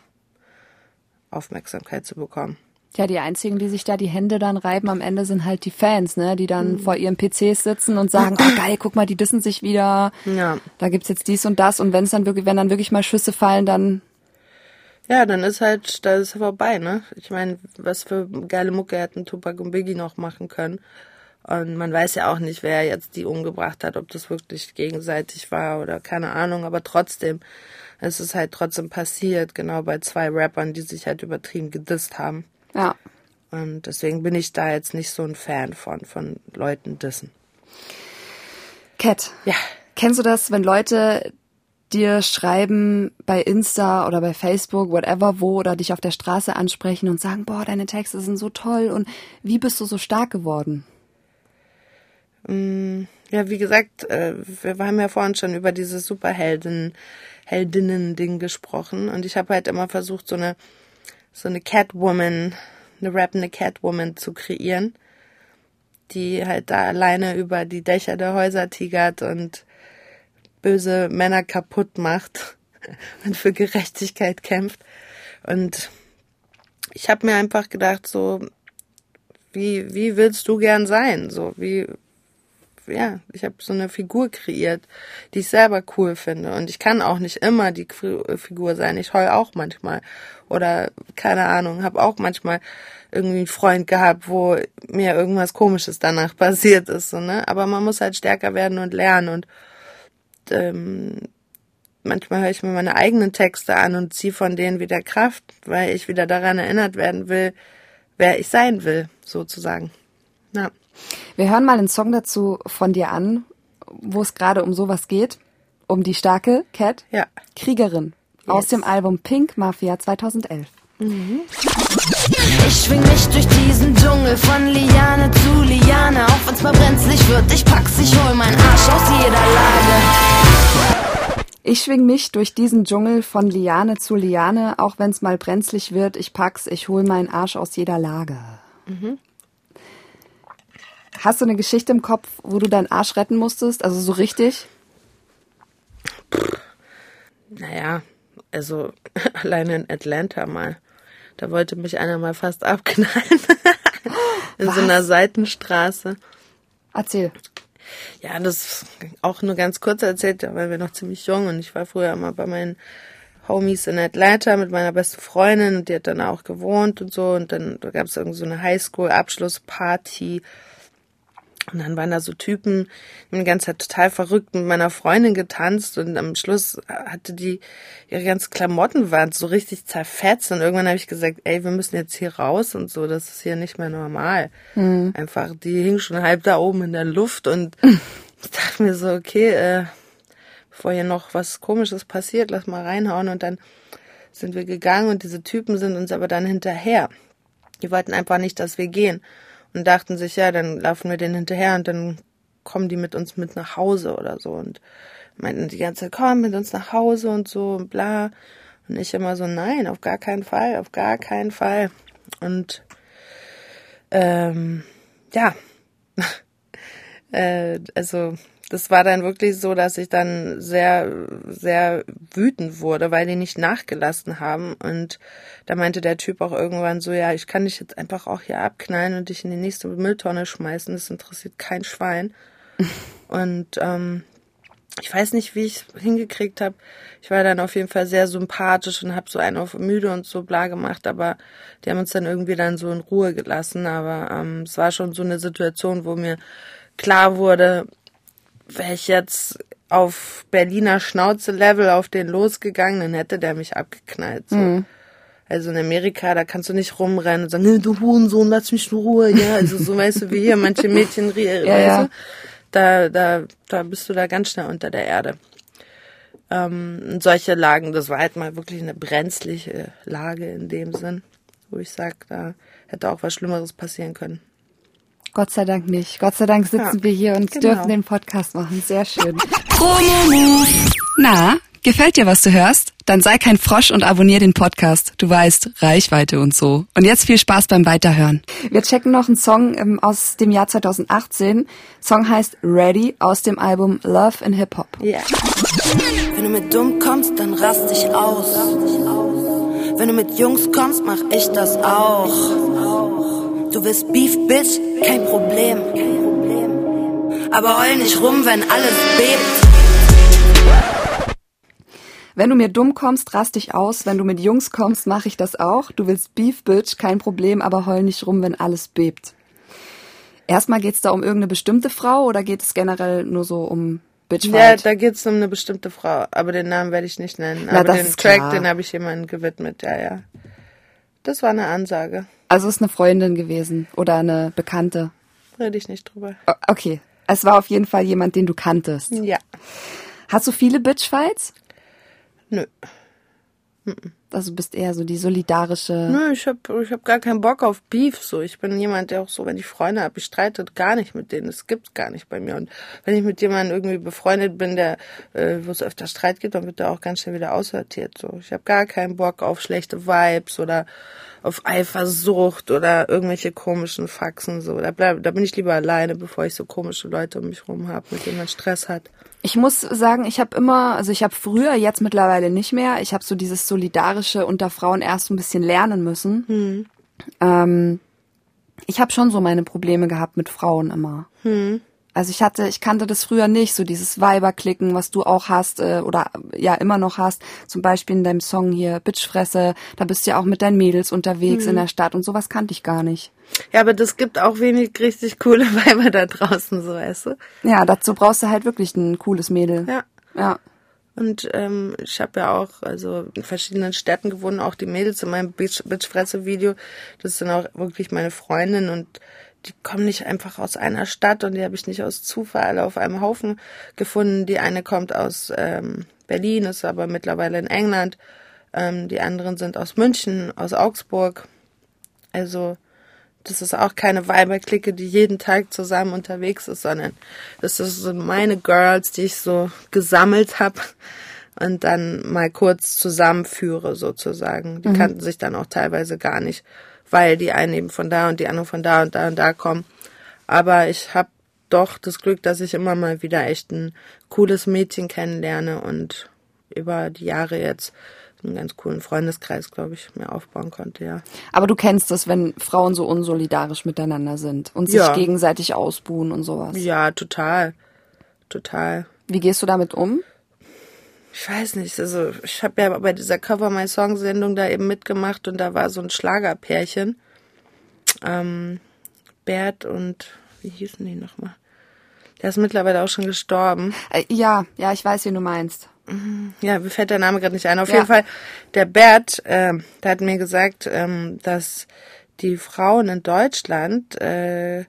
Aufmerksamkeit zu bekommen. Ja, die einzigen, die sich da die Hände dann reiben am Ende sind halt die Fans, ne, die dann mhm. vor ihren PCs sitzen und sagen, oh geil, guck mal, die dissen sich wieder. Ja. Da gibt's jetzt dies und das und wenn es dann wirklich, wenn dann wirklich mal Schüsse fallen, dann ja, dann ist halt, da ist vorbei, ne? Ich meine, was für geile Mucke hätten Tupac und Biggie noch machen können. Und man weiß ja auch nicht, wer jetzt die umgebracht hat, ob das wirklich gegenseitig war oder keine Ahnung, aber trotzdem, es ist halt trotzdem passiert, genau bei zwei Rappern, die sich halt übertrieben gedisst haben. Ja. Und deswegen bin ich da jetzt nicht so ein Fan von, von Leuten dissen. Cat. Ja. Kennst du das, wenn Leute dir schreiben bei Insta oder bei Facebook, whatever wo, oder dich auf der Straße ansprechen und sagen, boah, deine Texte sind so toll und wie bist du so stark geworden? Mm, ja, wie gesagt, äh, wir haben ja vorhin schon über dieses Superhelden, Heldinnen-Ding gesprochen und ich habe halt immer versucht, so eine so eine Catwoman, eine rappende Catwoman zu kreieren, die halt da alleine über die Dächer der Häuser tigert und böse Männer kaputt macht und für Gerechtigkeit kämpft. Und ich habe mir einfach gedacht, so, wie, wie willst du gern sein? So, wie, ja, ich habe so eine Figur kreiert, die ich selber cool finde. Und ich kann auch nicht immer die Figur sein. Ich heul auch manchmal. Oder keine Ahnung, habe auch manchmal irgendwie einen Freund gehabt, wo mir irgendwas Komisches danach passiert ist. So, ne? Aber man muss halt stärker werden und lernen. Und ähm, manchmal höre ich mir meine eigenen Texte an und ziehe von denen wieder Kraft, weil ich wieder daran erinnert werden will, wer ich sein will, sozusagen. Ja. Wir hören mal einen Song dazu von dir an, wo es gerade um sowas geht. Um die starke Cat. Ja. Kriegerin. Yes. Aus dem Album Pink Mafia 2011. Mhm. Ich schwing mich durch diesen Dschungel von Liane zu Liane. Auch wenn's mal brenzlig wird, ich pack's, ich hol meinen Arsch aus jeder Lage. Ich schwing mich durch diesen Dschungel von Liane zu Liane. Auch wenn's mal brenzlig wird, ich pack's, ich hol meinen Arsch aus jeder Lage. Mhm. Hast du eine Geschichte im Kopf, wo du deinen Arsch retten musstest? Also so richtig? Naja, also alleine in Atlanta mal. Da wollte mich einer mal fast abknallen. in Was? so einer Seitenstraße. Erzähl. Ja, das auch nur ganz kurz erzählt, weil wir noch ziemlich jung und ich war früher immer bei meinen Homies in Atlanta mit meiner besten Freundin und die hat dann auch gewohnt und so und dann da gab es irgendwie so eine Highschool-Abschlussparty und dann waren da so Typen, die die ganze Zeit total verrückt mit meiner Freundin getanzt und am Schluss hatte die ihre ganze Klamottenwand so richtig zerfetzt und irgendwann habe ich gesagt, ey, wir müssen jetzt hier raus und so, das ist hier nicht mehr normal. Mhm. Einfach, die hing schon halb da oben in der Luft und ich dachte mir so, okay, äh, bevor hier noch was komisches passiert, lass mal reinhauen und dann sind wir gegangen und diese Typen sind uns aber dann hinterher. Die wollten einfach nicht, dass wir gehen und dachten sich, ja, dann laufen wir denen hinterher und dann kommen die mit uns mit nach Hause oder so und meinten die ganze Zeit, komm mit uns nach Hause und so und bla. Und ich immer so, nein, auf gar keinen Fall, auf gar keinen Fall. Und ähm, ja, äh, also das war dann wirklich so, dass ich dann sehr, sehr wütend wurde, weil die nicht nachgelassen haben. Und da meinte der Typ auch irgendwann so, ja, ich kann dich jetzt einfach auch hier abknallen und dich in die nächste Mülltonne schmeißen. Das interessiert kein Schwein. und ähm, ich weiß nicht, wie ich hingekriegt habe. Ich war dann auf jeden Fall sehr sympathisch und habe so einen auf müde und so bla gemacht, aber die haben uns dann irgendwie dann so in Ruhe gelassen. Aber ähm, es war schon so eine Situation, wo mir klar wurde, wäre ich jetzt auf Berliner Schnauze-Level auf den losgegangen, dann hätte der mich abgeknallt. So. Mhm. Also in Amerika, da kannst du nicht rumrennen und sagen, du Hurensohn, lass mich in Ruhe. Ja, also so weißt du, wie hier manche Mädchen, ja, ja. da, da, da bist du da ganz schnell unter der Erde. Ähm, solche Lagen, das war halt mal wirklich eine brenzliche Lage in dem Sinn, wo ich sag, da hätte auch was Schlimmeres passieren können. Gott sei Dank nicht. Gott sei Dank sitzen ja, wir hier und genau. dürfen den Podcast machen. Sehr schön. Na, gefällt dir, was du hörst? Dann sei kein Frosch und abonnier den Podcast. Du weißt, Reichweite und so. Und jetzt viel Spaß beim Weiterhören. Wir checken noch einen Song ähm, aus dem Jahr 2018. Song heißt Ready aus dem Album Love in Hip Hop. Yeah. Wenn du mit dumm kommst, dann rast dich aus. Wenn du mit Jungs kommst, mach ich das auch. Du willst Beef, Bitch, kein Problem. Aber heul nicht rum, wenn alles bebt. Wenn du mir dumm kommst, rast dich aus. Wenn du mit Jungs kommst, mache ich das auch. Du willst Beef, Bitch, kein Problem, aber heul nicht rum, wenn alles bebt. Erstmal geht's da um irgendeine bestimmte Frau oder geht es generell nur so um Bitchfight? Ja, da geht's um eine bestimmte Frau, aber den Namen werde ich nicht nennen. Na, aber den Track, klar. den habe ich jemandem gewidmet, ja, ja. Das war eine Ansage. Also ist eine Freundin gewesen oder eine Bekannte. Rede ich nicht drüber. Okay. Es war auf jeden Fall jemand, den du kanntest. Ja. Hast du viele Bitchfights? Nö. Also du bist eher so die solidarische. Nö, ich hab, ich hab gar keinen Bock auf Beef. So, ich bin jemand, der auch so, wenn ich Freunde habe, ich streite gar nicht mit denen. Das gibt's gar nicht bei mir. Und wenn ich mit jemandem irgendwie befreundet bin, der, äh, wo es öfter Streit gibt, dann wird der auch ganz schnell wieder aussortiert. So, ich habe gar keinen Bock auf schlechte Vibes oder auf Eifersucht oder irgendwelche komischen Faxen so. Da, bleib, da bin ich lieber alleine, bevor ich so komische Leute um mich rum habe, mit denen man Stress hat. Ich muss sagen, ich habe immer, also ich habe früher, jetzt mittlerweile nicht mehr, ich habe so dieses Solidarische unter Frauen erst ein bisschen lernen müssen. Hm. Ähm, ich habe schon so meine Probleme gehabt mit Frauen immer. Hm. Also ich hatte, ich kannte das früher nicht, so dieses Weiberklicken, was du auch hast äh, oder ja immer noch hast. Zum Beispiel in deinem Song hier Bitchfresse, da bist du ja auch mit deinen Mädels unterwegs mhm. in der Stadt und sowas kannte ich gar nicht. Ja, aber das gibt auch wenig richtig coole Weiber da draußen, so weißt du. Ja, dazu brauchst du halt wirklich ein cooles Mädel. Ja. Ja. Und ähm, ich habe ja auch also in verschiedenen Städten gewohnt, auch die Mädels in meinem Bitchfresse-Video. Das sind auch wirklich meine Freundinnen und die kommen nicht einfach aus einer Stadt und die habe ich nicht aus Zufall auf einem Haufen gefunden. Die eine kommt aus ähm, Berlin, ist aber mittlerweile in England. Ähm, die anderen sind aus München, aus Augsburg. Also das ist auch keine Weiberklicke, die jeden Tag zusammen unterwegs ist, sondern das sind meine Girls, die ich so gesammelt habe und dann mal kurz zusammenführe sozusagen. Die mhm. kannten sich dann auch teilweise gar nicht, weil die einen eben von da und die anderen von da und da und da kommen. Aber ich habe doch das Glück, dass ich immer mal wieder echt ein cooles Mädchen kennenlerne und über die Jahre jetzt einen ganz coolen Freundeskreis, glaube ich, mir aufbauen konnte, ja. Aber du kennst das, wenn Frauen so unsolidarisch miteinander sind und sich ja. gegenseitig ausbuhen und sowas. Ja, total. Total. Wie gehst du damit um? Ich weiß nicht, also ich habe ja bei dieser Cover My Song Sendung da eben mitgemacht und da war so ein Schlagerpärchen. Ähm, Bert und wie hießen die nochmal? Der ist mittlerweile auch schon gestorben. Äh, ja, ja, ich weiß, wie du meinst. Ja, mir fällt der Name gerade nicht ein. Auf ja. jeden Fall, der Bert, äh, der hat mir gesagt, ähm, dass die Frauen in Deutschland, äh,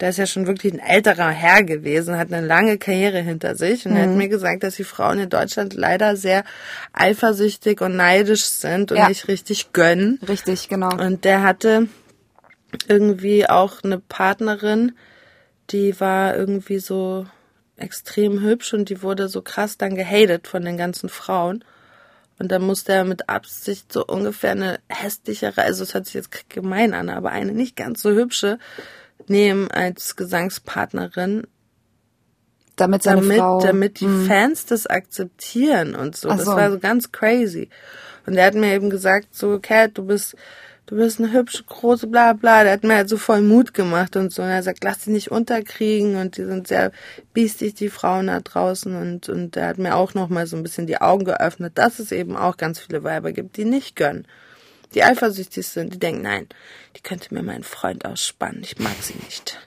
der ist ja schon wirklich ein älterer Herr gewesen, hat eine lange Karriere hinter sich und mhm. er hat mhm. mir gesagt, dass die Frauen in Deutschland leider sehr eifersüchtig und neidisch sind und ja. nicht richtig gönnen. Richtig, genau. Und der hatte irgendwie auch eine Partnerin, die war irgendwie so extrem hübsch und die wurde so krass dann gehatet von den ganzen Frauen. Und dann musste er mit Absicht so ungefähr eine hässlichere, also es hört sich jetzt gemein an, aber eine nicht ganz so hübsche nehmen als Gesangspartnerin. Damit seine damit, Frau, damit die mh. Fans das akzeptieren und so. so. Das war so ganz crazy. Und er hat mir eben gesagt, so, Cat, du bist du bist eine hübsche, große, bla bla. Der hat mir halt so voll Mut gemacht und so. Und er sagt, lass dich nicht unterkriegen und die sind sehr biestig, die Frauen da draußen. Und, und er hat mir auch nochmal so ein bisschen die Augen geöffnet, dass es eben auch ganz viele Weiber gibt, die nicht gönnen. Die eifersüchtig sind, die denken, nein, die könnte mir mein Freund ausspannen, ich mag sie nicht.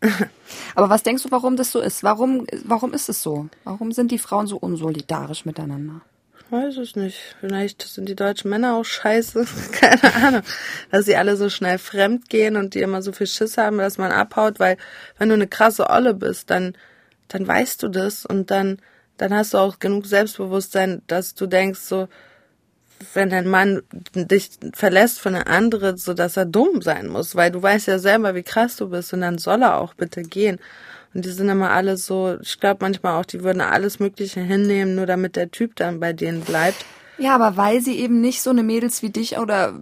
Aber was denkst du, warum das so ist? Warum, warum ist es so? Warum sind die Frauen so unsolidarisch miteinander? Weiß es nicht. Vielleicht sind die deutschen Männer auch scheiße. Keine Ahnung. Dass sie alle so schnell fremd gehen und die immer so viel Schiss haben, dass man abhaut, weil wenn du eine krasse Olle bist, dann, dann weißt du das und dann, dann hast du auch genug Selbstbewusstsein, dass du denkst so, wenn dein Mann dich verlässt von einer anderen, so dass er dumm sein muss, weil du weißt ja selber, wie krass du bist und dann soll er auch bitte gehen. Und die sind immer alle so, ich glaube manchmal auch, die würden alles Mögliche hinnehmen, nur damit der Typ dann bei denen bleibt. Ja, aber weil sie eben nicht so eine Mädels wie dich oder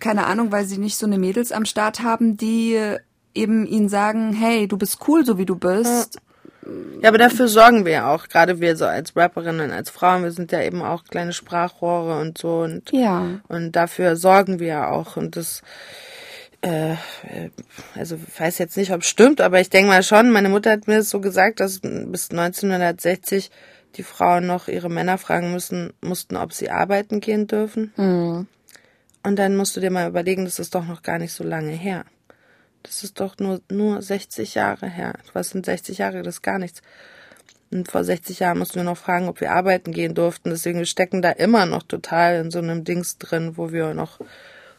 keine Ahnung, weil sie nicht so eine Mädels am Start haben, die eben ihnen sagen, hey, du bist cool, so wie du bist. Ja, aber dafür sorgen wir ja auch, gerade wir so als Rapperinnen, als Frauen, wir sind ja eben auch kleine Sprachrohre und so und, ja. und dafür sorgen wir ja auch und das, äh, also weiß jetzt nicht, ob es stimmt, aber ich denke mal schon, meine Mutter hat mir so gesagt, dass bis 1960 die Frauen noch ihre Männer fragen müssen, mussten, ob sie arbeiten gehen dürfen. Mhm. Und dann musst du dir mal überlegen, das ist doch noch gar nicht so lange her. Das ist doch nur, nur 60 Jahre her. Was sind 60 Jahre? Das ist gar nichts. Und vor 60 Jahren mussten wir noch fragen, ob wir arbeiten gehen durften. Deswegen wir stecken da immer noch total in so einem Dings drin, wo wir noch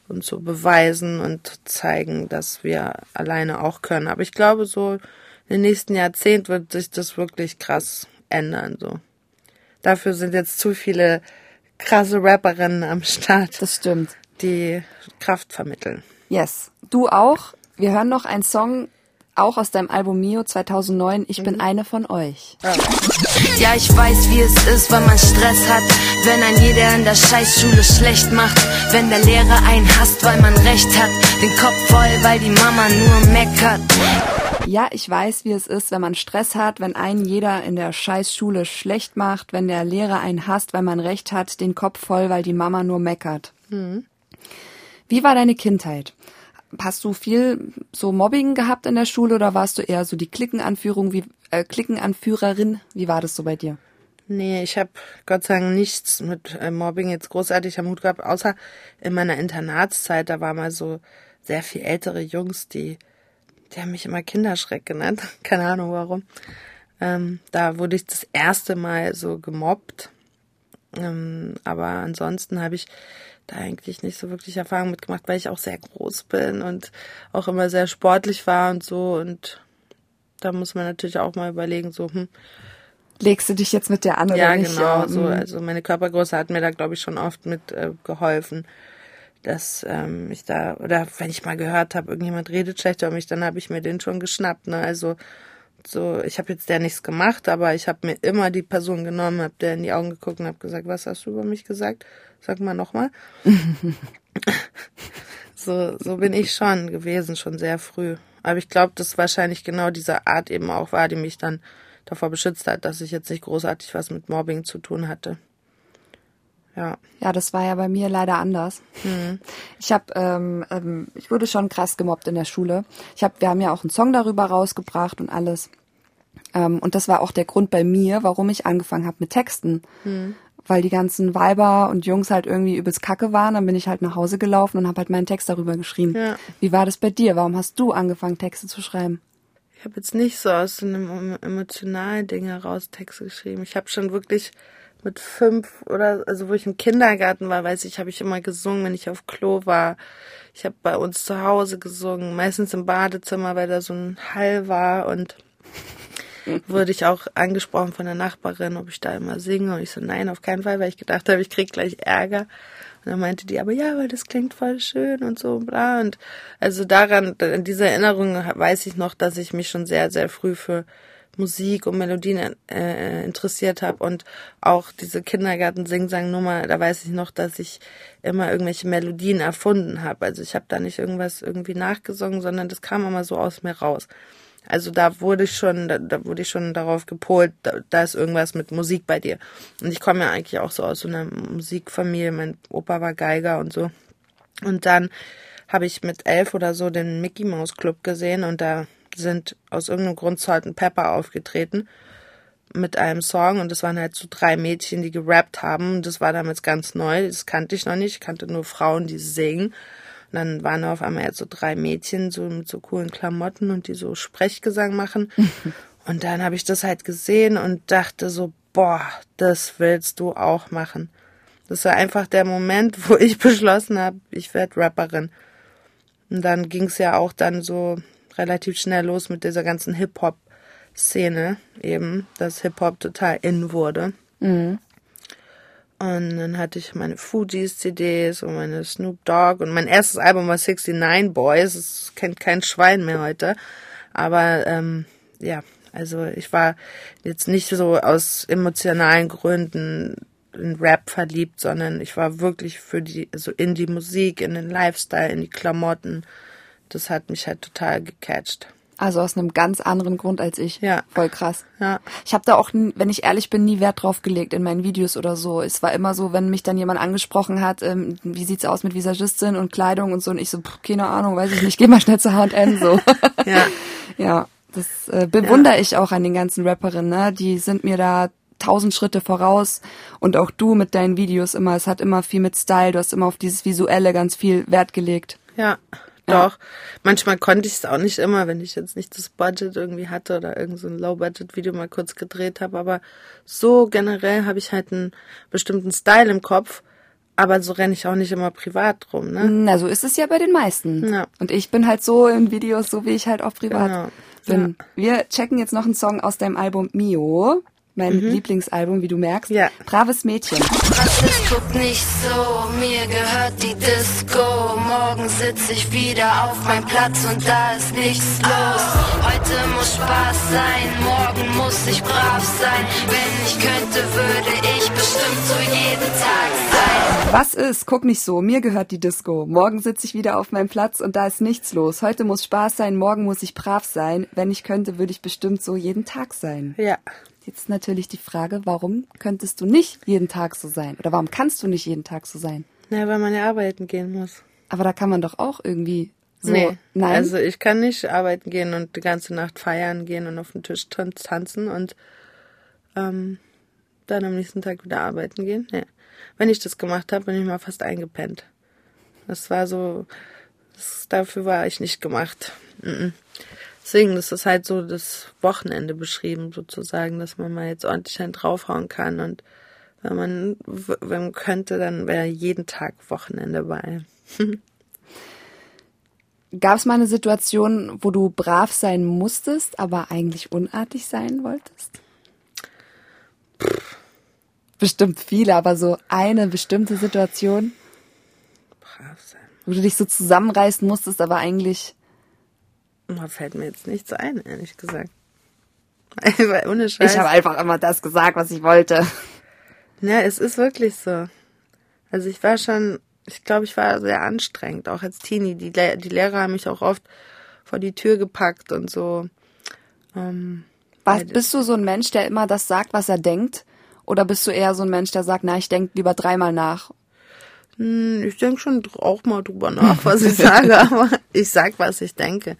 und so beweisen und zeigen, dass wir alleine auch können. Aber ich glaube, so in den nächsten Jahrzehnt wird sich das wirklich krass ändern. So. Dafür sind jetzt zu viele krasse Rapperinnen am Start. Das stimmt. Die Kraft vermitteln. Yes. Du auch. Wir hören noch einen Song auch aus deinem Album Mio 2009, Ich mhm. bin eine von euch. Ja. ja, ich weiß, wie es ist, wenn man Stress hat, wenn ein jeder in der Scheißschule schlecht macht, wenn der Lehrer einen hasst, weil man Recht hat, den Kopf voll, weil die Mama nur meckert. Ja, ich weiß, wie es ist, wenn man Stress hat, wenn einen jeder in der Scheißschule schlecht macht, wenn der Lehrer einen hasst, weil man Recht hat, den Kopf voll, weil die Mama nur meckert. Mhm. Wie war deine Kindheit? Hast du viel so Mobbing gehabt in der Schule oder warst du eher so die Klickenanführung, wie äh, Klickenanführerin? Wie war das so bei dir? Nee, ich habe Gott sei Dank nichts mit äh, Mobbing jetzt großartig am Hut gehabt, außer in meiner Internatszeit, da war mal so sehr viel ältere Jungs, die, die haben mich immer Kinderschreck genannt. Keine Ahnung warum. Ähm, da wurde ich das erste Mal so gemobbt. Ähm, aber ansonsten habe ich da eigentlich nicht so wirklich Erfahrung mitgemacht, weil ich auch sehr groß bin und auch immer sehr sportlich war und so. Und da muss man natürlich auch mal überlegen, so, hm, legst du dich jetzt mit der an oder ja, nicht? Genau, ja, so, mhm. also meine Körpergröße hat mir da, glaube ich, schon oft mit äh, geholfen, dass ähm, ich da, oder wenn ich mal gehört habe, irgendjemand redet schlecht über mich, dann habe ich mir den schon geschnappt. Ne? Also so, ich habe jetzt der nichts gemacht, aber ich habe mir immer die Person genommen, habe der in die Augen geguckt und habe gesagt, was hast du über mich gesagt? Sag mal nochmal. so, so bin ich schon gewesen, schon sehr früh. Aber ich glaube, dass wahrscheinlich genau diese Art eben auch war, die mich dann davor beschützt hat, dass ich jetzt nicht großartig was mit Mobbing zu tun hatte. Ja. Ja, das war ja bei mir leider anders. Mhm. Ich habe, ähm, ähm, ich wurde schon krass gemobbt in der Schule. Ich habe, wir haben ja auch einen Song darüber rausgebracht und alles. Ähm, und das war auch der Grund bei mir, warum ich angefangen habe mit Texten. Mhm. Weil die ganzen Weiber und Jungs halt irgendwie übelst kacke waren. Dann bin ich halt nach Hause gelaufen und habe halt meinen Text darüber geschrieben. Ja. Wie war das bei dir? Warum hast du angefangen, Texte zu schreiben? Ich habe jetzt nicht so aus einem emotionalen Ding heraus Texte geschrieben. Ich habe schon wirklich mit fünf oder also wo ich im Kindergarten war, weiß ich, habe ich immer gesungen, wenn ich auf Klo war. Ich habe bei uns zu Hause gesungen, meistens im Badezimmer, weil da so ein Hall war und wurde ich auch angesprochen von der Nachbarin, ob ich da immer singe und ich so nein, auf keinen Fall, weil ich gedacht habe, ich krieg gleich Ärger. Und dann meinte die, aber ja, weil das klingt voll schön und so bla und also daran in dieser Erinnerung weiß ich noch, dass ich mich schon sehr sehr früh für Musik und Melodien äh, interessiert habe und auch diese Kindergarten-Sing-Sang-Nummer, da weiß ich noch, dass ich immer irgendwelche Melodien erfunden habe. Also ich habe da nicht irgendwas irgendwie nachgesungen, sondern das kam immer so aus mir raus. Also da wurde ich schon, da, da wurde ich schon darauf gepolt, da, da ist irgendwas mit Musik bei dir. Und ich komme ja eigentlich auch so aus so einer Musikfamilie. Mein Opa war Geiger und so. Und dann habe ich mit elf oder so den Mickey Mouse Club gesehen und da sind aus irgendeinem Grund Salt and Pepper aufgetreten mit einem Song und das waren halt so drei Mädchen, die gerappt haben. Das war damals ganz neu, das kannte ich noch nicht. Ich kannte nur Frauen, die singen. Und dann waren auf einmal jetzt so drei Mädchen so mit so coolen Klamotten und die so Sprechgesang machen. und dann habe ich das halt gesehen und dachte so, boah, das willst du auch machen. Das war einfach der Moment, wo ich beschlossen habe, ich werde Rapperin. Und dann ging es ja auch dann so relativ schnell los mit dieser ganzen Hip-Hop-Szene eben, dass Hip-Hop total in wurde. Mhm. Und dann hatte ich meine Fugees CDs und meine Snoop Dogg und mein erstes Album war 69 Boys. Das kennt kein Schwein mehr heute. Aber ähm, ja, also ich war jetzt nicht so aus emotionalen Gründen in Rap verliebt, sondern ich war wirklich für die, so in die Musik, in den Lifestyle, in die Klamotten das hat mich halt total gecatcht. Also aus einem ganz anderen Grund als ich. Ja. Voll krass. Ja. Ich habe da auch, wenn ich ehrlich bin, nie Wert drauf gelegt in meinen Videos oder so. Es war immer so, wenn mich dann jemand angesprochen hat, ähm, wie sieht's aus mit Visagistin und Kleidung und so, und ich so, pff, keine Ahnung, weiß ich nicht, geh mal schnell zu H&M so. ja. Ja, das äh, bewundere ja. ich auch an den ganzen Rapperinnen, ne? Die sind mir da tausend Schritte voraus und auch du mit deinen Videos immer. Es hat immer viel mit Style, du hast immer auf dieses Visuelle ganz viel Wert gelegt. Ja. Doch. Manchmal konnte ich es auch nicht immer, wenn ich jetzt nicht das Budget irgendwie hatte oder irgend so ein Low-Budget-Video mal kurz gedreht habe. Aber so generell habe ich halt einen bestimmten Style im Kopf. Aber so renne ich auch nicht immer privat rum, ne? Na, so ist es ja bei den meisten. Ja. Und ich bin halt so in Videos, so wie ich halt auch privat genau. bin. Ja. Wir checken jetzt noch einen Song aus deinem Album Mio mein mhm. Lieblingsalbum, wie du merkst. Ja. Braves Mädchen. Rassist, guck nicht so, mir gehört die Disco. Morgen sitz ich wieder auf meinem Platz und da ist nichts los. Heute muss Spaß sein, morgen muss ich brav sein. Wenn ich könnte, würde ich bestimmt so jeden Tag sein. Was ist? Guck nicht so, mir gehört die Disco. Morgen sitz ich wieder auf meinem Platz und da ist nichts los. Heute muss Spaß sein, morgen muss ich brav sein. Wenn ich könnte, würde ich bestimmt so jeden Tag sein. Ja. Jetzt natürlich die Frage, warum könntest du nicht jeden Tag so sein? Oder warum kannst du nicht jeden Tag so sein? Na, weil man ja arbeiten gehen muss. Aber da kann man doch auch irgendwie So, nee, nein. also ich kann nicht arbeiten gehen und die ganze Nacht feiern gehen und auf den Tisch tan- tanzen und ähm, dann am nächsten Tag wieder arbeiten gehen. Nee. Wenn ich das gemacht habe, bin ich mal fast eingepennt. Das war so, das, dafür war ich nicht gemacht. Mhm. Deswegen, das ist halt so das Wochenende beschrieben, sozusagen, dass man mal jetzt ordentlich einen draufhauen kann und wenn man, wenn man könnte, dann wäre jeden Tag Wochenende bei. Gab es mal eine Situation, wo du brav sein musstest, aber eigentlich unartig sein wolltest? Bestimmt viele, aber so eine bestimmte Situation, Brav sein. wo du dich so zusammenreißen musstest, aber eigentlich. Da fällt mir jetzt nichts ein, ehrlich gesagt. Ohne Scheiß. Ich habe einfach immer das gesagt, was ich wollte. ja, es ist wirklich so. Also ich war schon, ich glaube, ich war sehr anstrengend, auch als Teenie. Die, Le die Lehrer haben mich auch oft vor die Tür gepackt und so. Ähm, Was, bist du so ein Mensch, der immer das sagt, was er denkt? Oder bist du eher so ein Mensch, der sagt, na, ich denke lieber dreimal nach? Hm, Ich denke schon auch mal drüber nach, was ich sage, aber ich sag, was ich denke.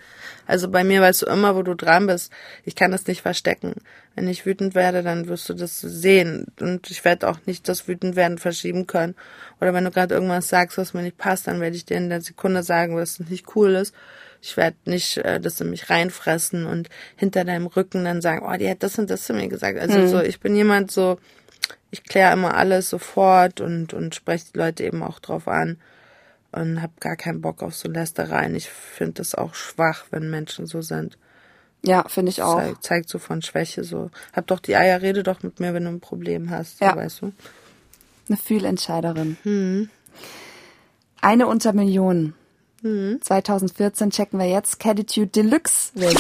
Also bei mir weißt du immer, wo du dran bist. Ich kann das nicht verstecken. Wenn ich wütend werde, dann wirst du das sehen. Und ich werde auch nicht das Wütendwerden verschieben können. Oder wenn du gerade irgendwas sagst, was mir nicht passt, dann werde ich dir in der Sekunde sagen, dass es nicht cool ist. Ich werde nicht äh, das in mich reinfressen und hinter deinem Rücken dann sagen, oh, die hat das und das zu mir gesagt. Also so, ich bin jemand so, ich kläre immer alles sofort und, und spreche die Leute eben auch drauf an und habe gar keinen Bock auf so Lästereien. Ich finde das auch schwach, wenn Menschen so sind. Ja, finde ich auch. Zeigt, zeigt so von Schwäche so. Hab doch die Eier, rede doch mit mir, wenn du ein Problem hast, so, Ja. weißt du. Eine Fühlentscheiderin. Hm. Eine unter Millionen. 2014 checken wir jetzt Catitude Deluxe Version.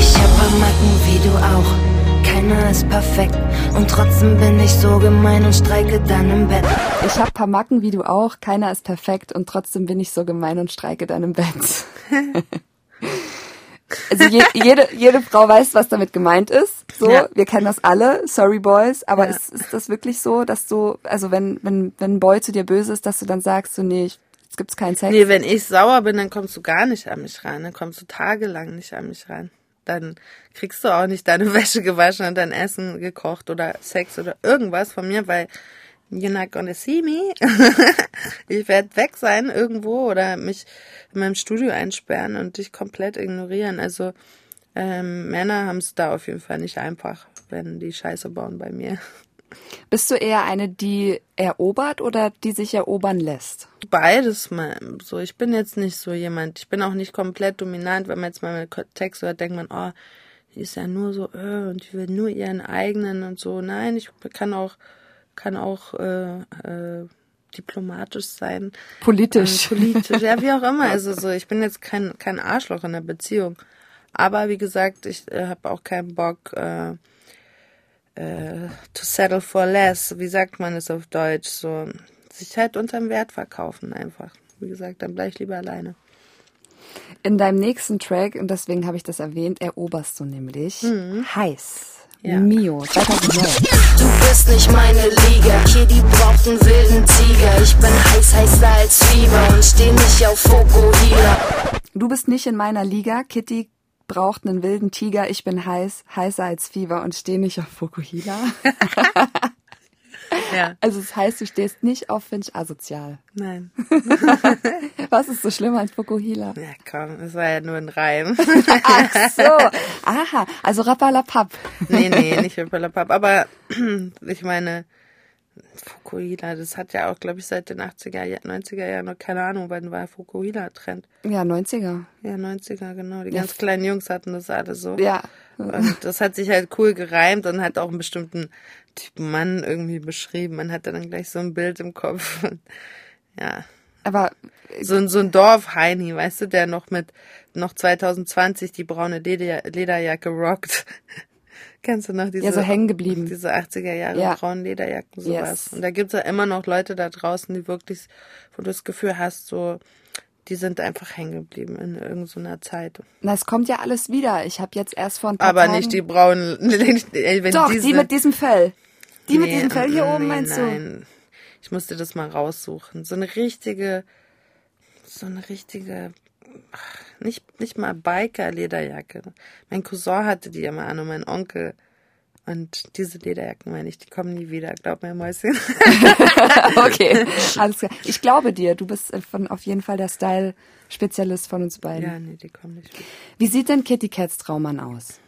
Ich hab Macken wie du auch. Keiner ist perfekt und trotzdem bin ich so gemein und streike dann im Bett. Ich hab paar Macken wie du auch. Keiner ist perfekt und trotzdem bin ich so gemein und streike dann im Bett. Also je, jede, jede Frau weiß, was damit gemeint ist. So, Ja. wir kennen das alle, sorry boys, aber Ja. ist, ist das wirklich so, dass du, also wenn, wenn, wenn ein Boy zu dir böse ist, dass du dann sagst, so nee, ich, jetzt gibt's keinen Sex? Nee, wenn ich sauer bin, dann kommst du gar nicht an mich ran. Dann kommst du tagelang nicht an mich ran. Dann kriegst du auch nicht deine Wäsche gewaschen und dein Essen gekocht oder Sex oder irgendwas von mir, weil you're not gonna see me. ich werde weg sein irgendwo oder mich in meinem Studio einsperren und dich komplett ignorieren. Also ähm, Männer haben es da auf jeden Fall nicht einfach, wenn die Scheiße bauen bei mir. Bist du eher eine, die erobert oder die sich erobern lässt? Beides mal. So, ich bin jetzt nicht so jemand. Ich bin auch nicht komplett dominant. Wenn man jetzt mal meine Texte hört, denkt man, oh, die ist ja nur so, äh, und die will nur ihren eigenen und so. Nein, ich kann auch, kann auch äh, äh, diplomatisch sein. Politisch. Äh, politisch, ja, wie auch immer. Also so, ich bin jetzt kein, kein Arschloch in der Beziehung. Aber wie gesagt, ich äh, habe auch keinen Bock, äh, äh, to settle for less. Wie sagt man es auf Deutsch? So, sich halt unterm Wert verkaufen einfach. Wie gesagt, dann bleib ich lieber alleine. In deinem nächsten Track, und deswegen habe ich das erwähnt, eroberst du nämlich Heiß. Ja. Mio, 2009. Du bist nicht meine Liga. Kitty braucht einen wilden Tiger. Ich bin heiß, heißer als Fieber und steh nicht auf Fokuhila. Du bist nicht in meiner Liga. Kitty braucht einen wilden Tiger. Ich bin heiß, heißer als Fieber und stehe nicht auf Fukuhila. Ja. Also es heißt, du stehst nicht auf Finch asozial. Nein. Was ist so schlimm als Fukuhila? Ja, komm, das war ja nur ein Reim. Ach so. Aha. Also Rappalapap. nee, nee, nicht Hippelapap. Aber ich meine, Fukuhila, das hat ja auch, glaube ich, seit den 80er, Jahr- 90er Jahren noch keine Ahnung, wann war Fukuhila-Trend. Ja, 90er. Ja, 90er, genau. Die ganz kleinen Jungs hatten das alle so. Ja. Und das hat sich halt cool gereimt und hat auch einen bestimmten Typen Mann irgendwie beschrieben. Man hatte dann gleich so ein Bild im Kopf. Ja. Aber So ein, so ein Dorf-Heini, weißt du, der noch mit, noch 2020 die braune Leder, Lederjacke rockt. Kennst du noch diese? Ja, so hängen geblieben. Diese 80er Jahre Ja. braunen Lederjacken, sowas. Yes. Und da gibt's ja immer noch Leute da draußen, die wirklich, wo du das Gefühl hast, so, die sind einfach hängen geblieben in irgendeiner Zeit. na, es kommt ja alles wieder. Ich habe jetzt erst vor ein paar Aber Tagen... nicht die braunen, wenn Doch, diese, die mit diesem Fell. Die mit Nee, diesem Fell hier mm, oben, nee, meinst du? Nein. Ich musste das mal raussuchen. So eine richtige, so eine richtige nicht, nicht mal Biker-Lederjacke. Mein Cousin hatte die immer an und mein Onkel. Und diese Lederjacken, meine ich, die kommen nie wieder. Glaub mir, Mäuschen. okay, alles klar. Ich glaube dir. Du bist von, auf jeden Fall der Style-Spezialist von uns beiden. Ja, nee, die kommen nicht wieder. Wie sieht denn Kitty Cats Traummann aus?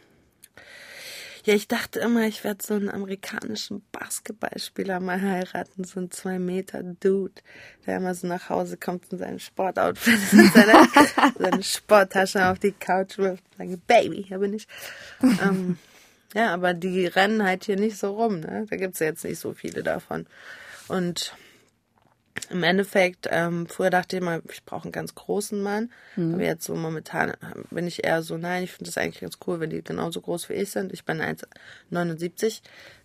Ja, ich dachte immer, ich werde so einen amerikanischen Basketballspieler mal heiraten, so ein zwei Meter Dude, der immer so nach Hause kommt in seinem Sportoutfit, in seine, seine Sporttasche auf die Couch wirft und sagt, Baby, hier bin ich. ähm, ja, aber die rennen halt hier nicht so rum, ne? Da gibt's ja jetzt nicht so viele davon. Und im Endeffekt, ähm, früher dachte ich immer, ich brauche einen ganz großen Mann. Mhm. Aber jetzt so momentan bin ich eher so, nein, ich finde das eigentlich ganz cool, wenn die genauso groß wie ich sind. Ich bin 1,79.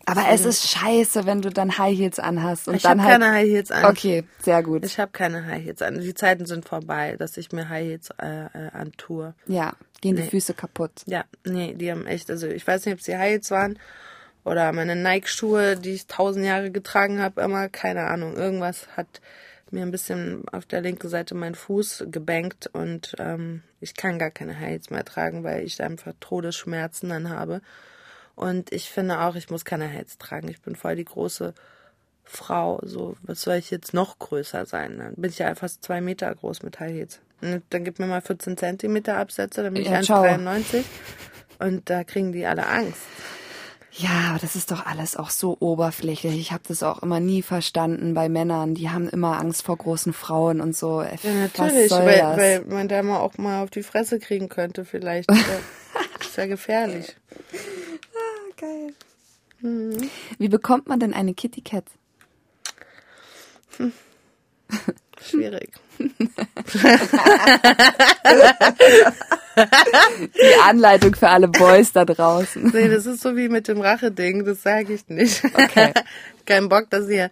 Aber es ist scheiße, wenn du dann High Heels anhast. Und ich habe halt, keine High Heels an. Okay, sehr gut. Ich habe keine High Heels an. Die Zeiten sind vorbei, dass ich mir High Heels äh, äh, antue. ja, gehen die Nee. Füße kaputt. Ja, nee, die haben echt, also ich weiß nicht, ob sie High Heels waren oder meine Nike-Schuhe, die ich tausend Jahre getragen habe, immer, keine Ahnung. Irgendwas hat mir ein bisschen auf der linken Seite meinen Fuß gebankt und ähm, ich kann gar keine Heels mehr tragen, weil ich einfach Todesschmerzen dann habe. Und ich finde auch, ich muss keine Heels tragen. Ich bin voll die große Frau. So, was soll ich jetzt noch größer sein? Dann bin ich ja fast zwei Meter groß mit High Heels. Und dann gib mir mal 14 Zentimeter Absätze, dann bin ich Ja, ciao. 1,93. Und da kriegen die alle Angst. Ja, aber das ist doch alles auch so oberflächlich. Ich habe das auch immer nie verstanden bei Männern. Die haben immer Angst vor großen Frauen und so. Ja, Was natürlich, weil, weil man da mal auch mal auf die Fresse kriegen könnte, vielleicht. Ja, ist ja gefährlich. Geil. Wie bekommt man denn eine Kitty Cat? Schwierig. Die Anleitung für alle Boys da draußen. Nee, das ist so wie mit dem Rache-Ding, das sage ich nicht. Okay. Kein Bock, dass ihr,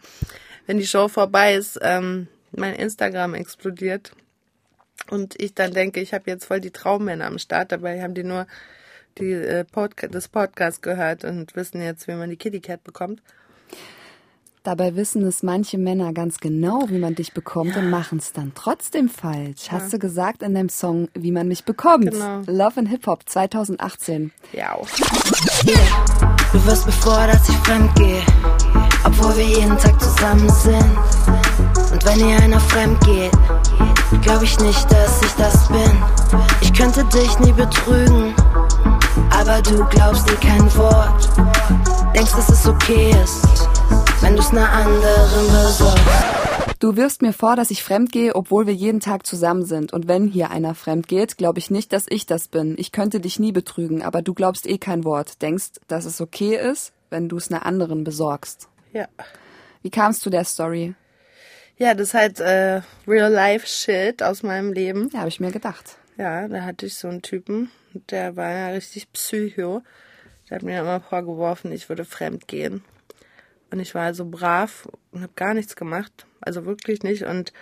wenn die Show vorbei ist, ähm, mein Instagram explodiert. Und ich dann denke, ich habe jetzt voll die Traummänner am Start, dabei haben die nur die, äh, Podca das Podcast gehört und wissen jetzt, wie man die Kitty Cat bekommt. Dabei wissen es manche Männer ganz genau, wie man dich bekommt und machen es dann trotzdem falsch. Hast du gesagt in deinem Song, wie man mich bekommt? Genau. Love and Hip Hop 2018. Ja. Du wirst mir vor, dass ich fremd gehe, obwohl wir jeden Tag zusammen sind. Und wenn hier einer fremd geht, glaub ich nicht, dass ich das bin. Ich könnte dich nie betrügen, aber du glaubst dir kein Wort. Denkst, dass es okay ist, wenn du's einer anderen besorgst. Du wirfst mir vor, dass ich fremd gehe, obwohl wir jeden Tag zusammen sind. Und wenn hier einer fremd geht, glaube ich nicht, dass ich das bin. Ich könnte dich nie betrügen, aber du glaubst eh kein Wort. Denkst, dass es okay ist, wenn du es einer anderen besorgst. Ja. Wie kamst du der Story? Ja, das ist halt äh, Real-Life-Shit aus meinem Leben. Ja, habe ich mir gedacht. Ja, da hatte ich so einen Typen, der war ja richtig psycho. Der hat mir immer vorgeworfen, ich würde fremd gehen. Und ich war also brav und habe gar nichts gemacht. Also wirklich nicht. Und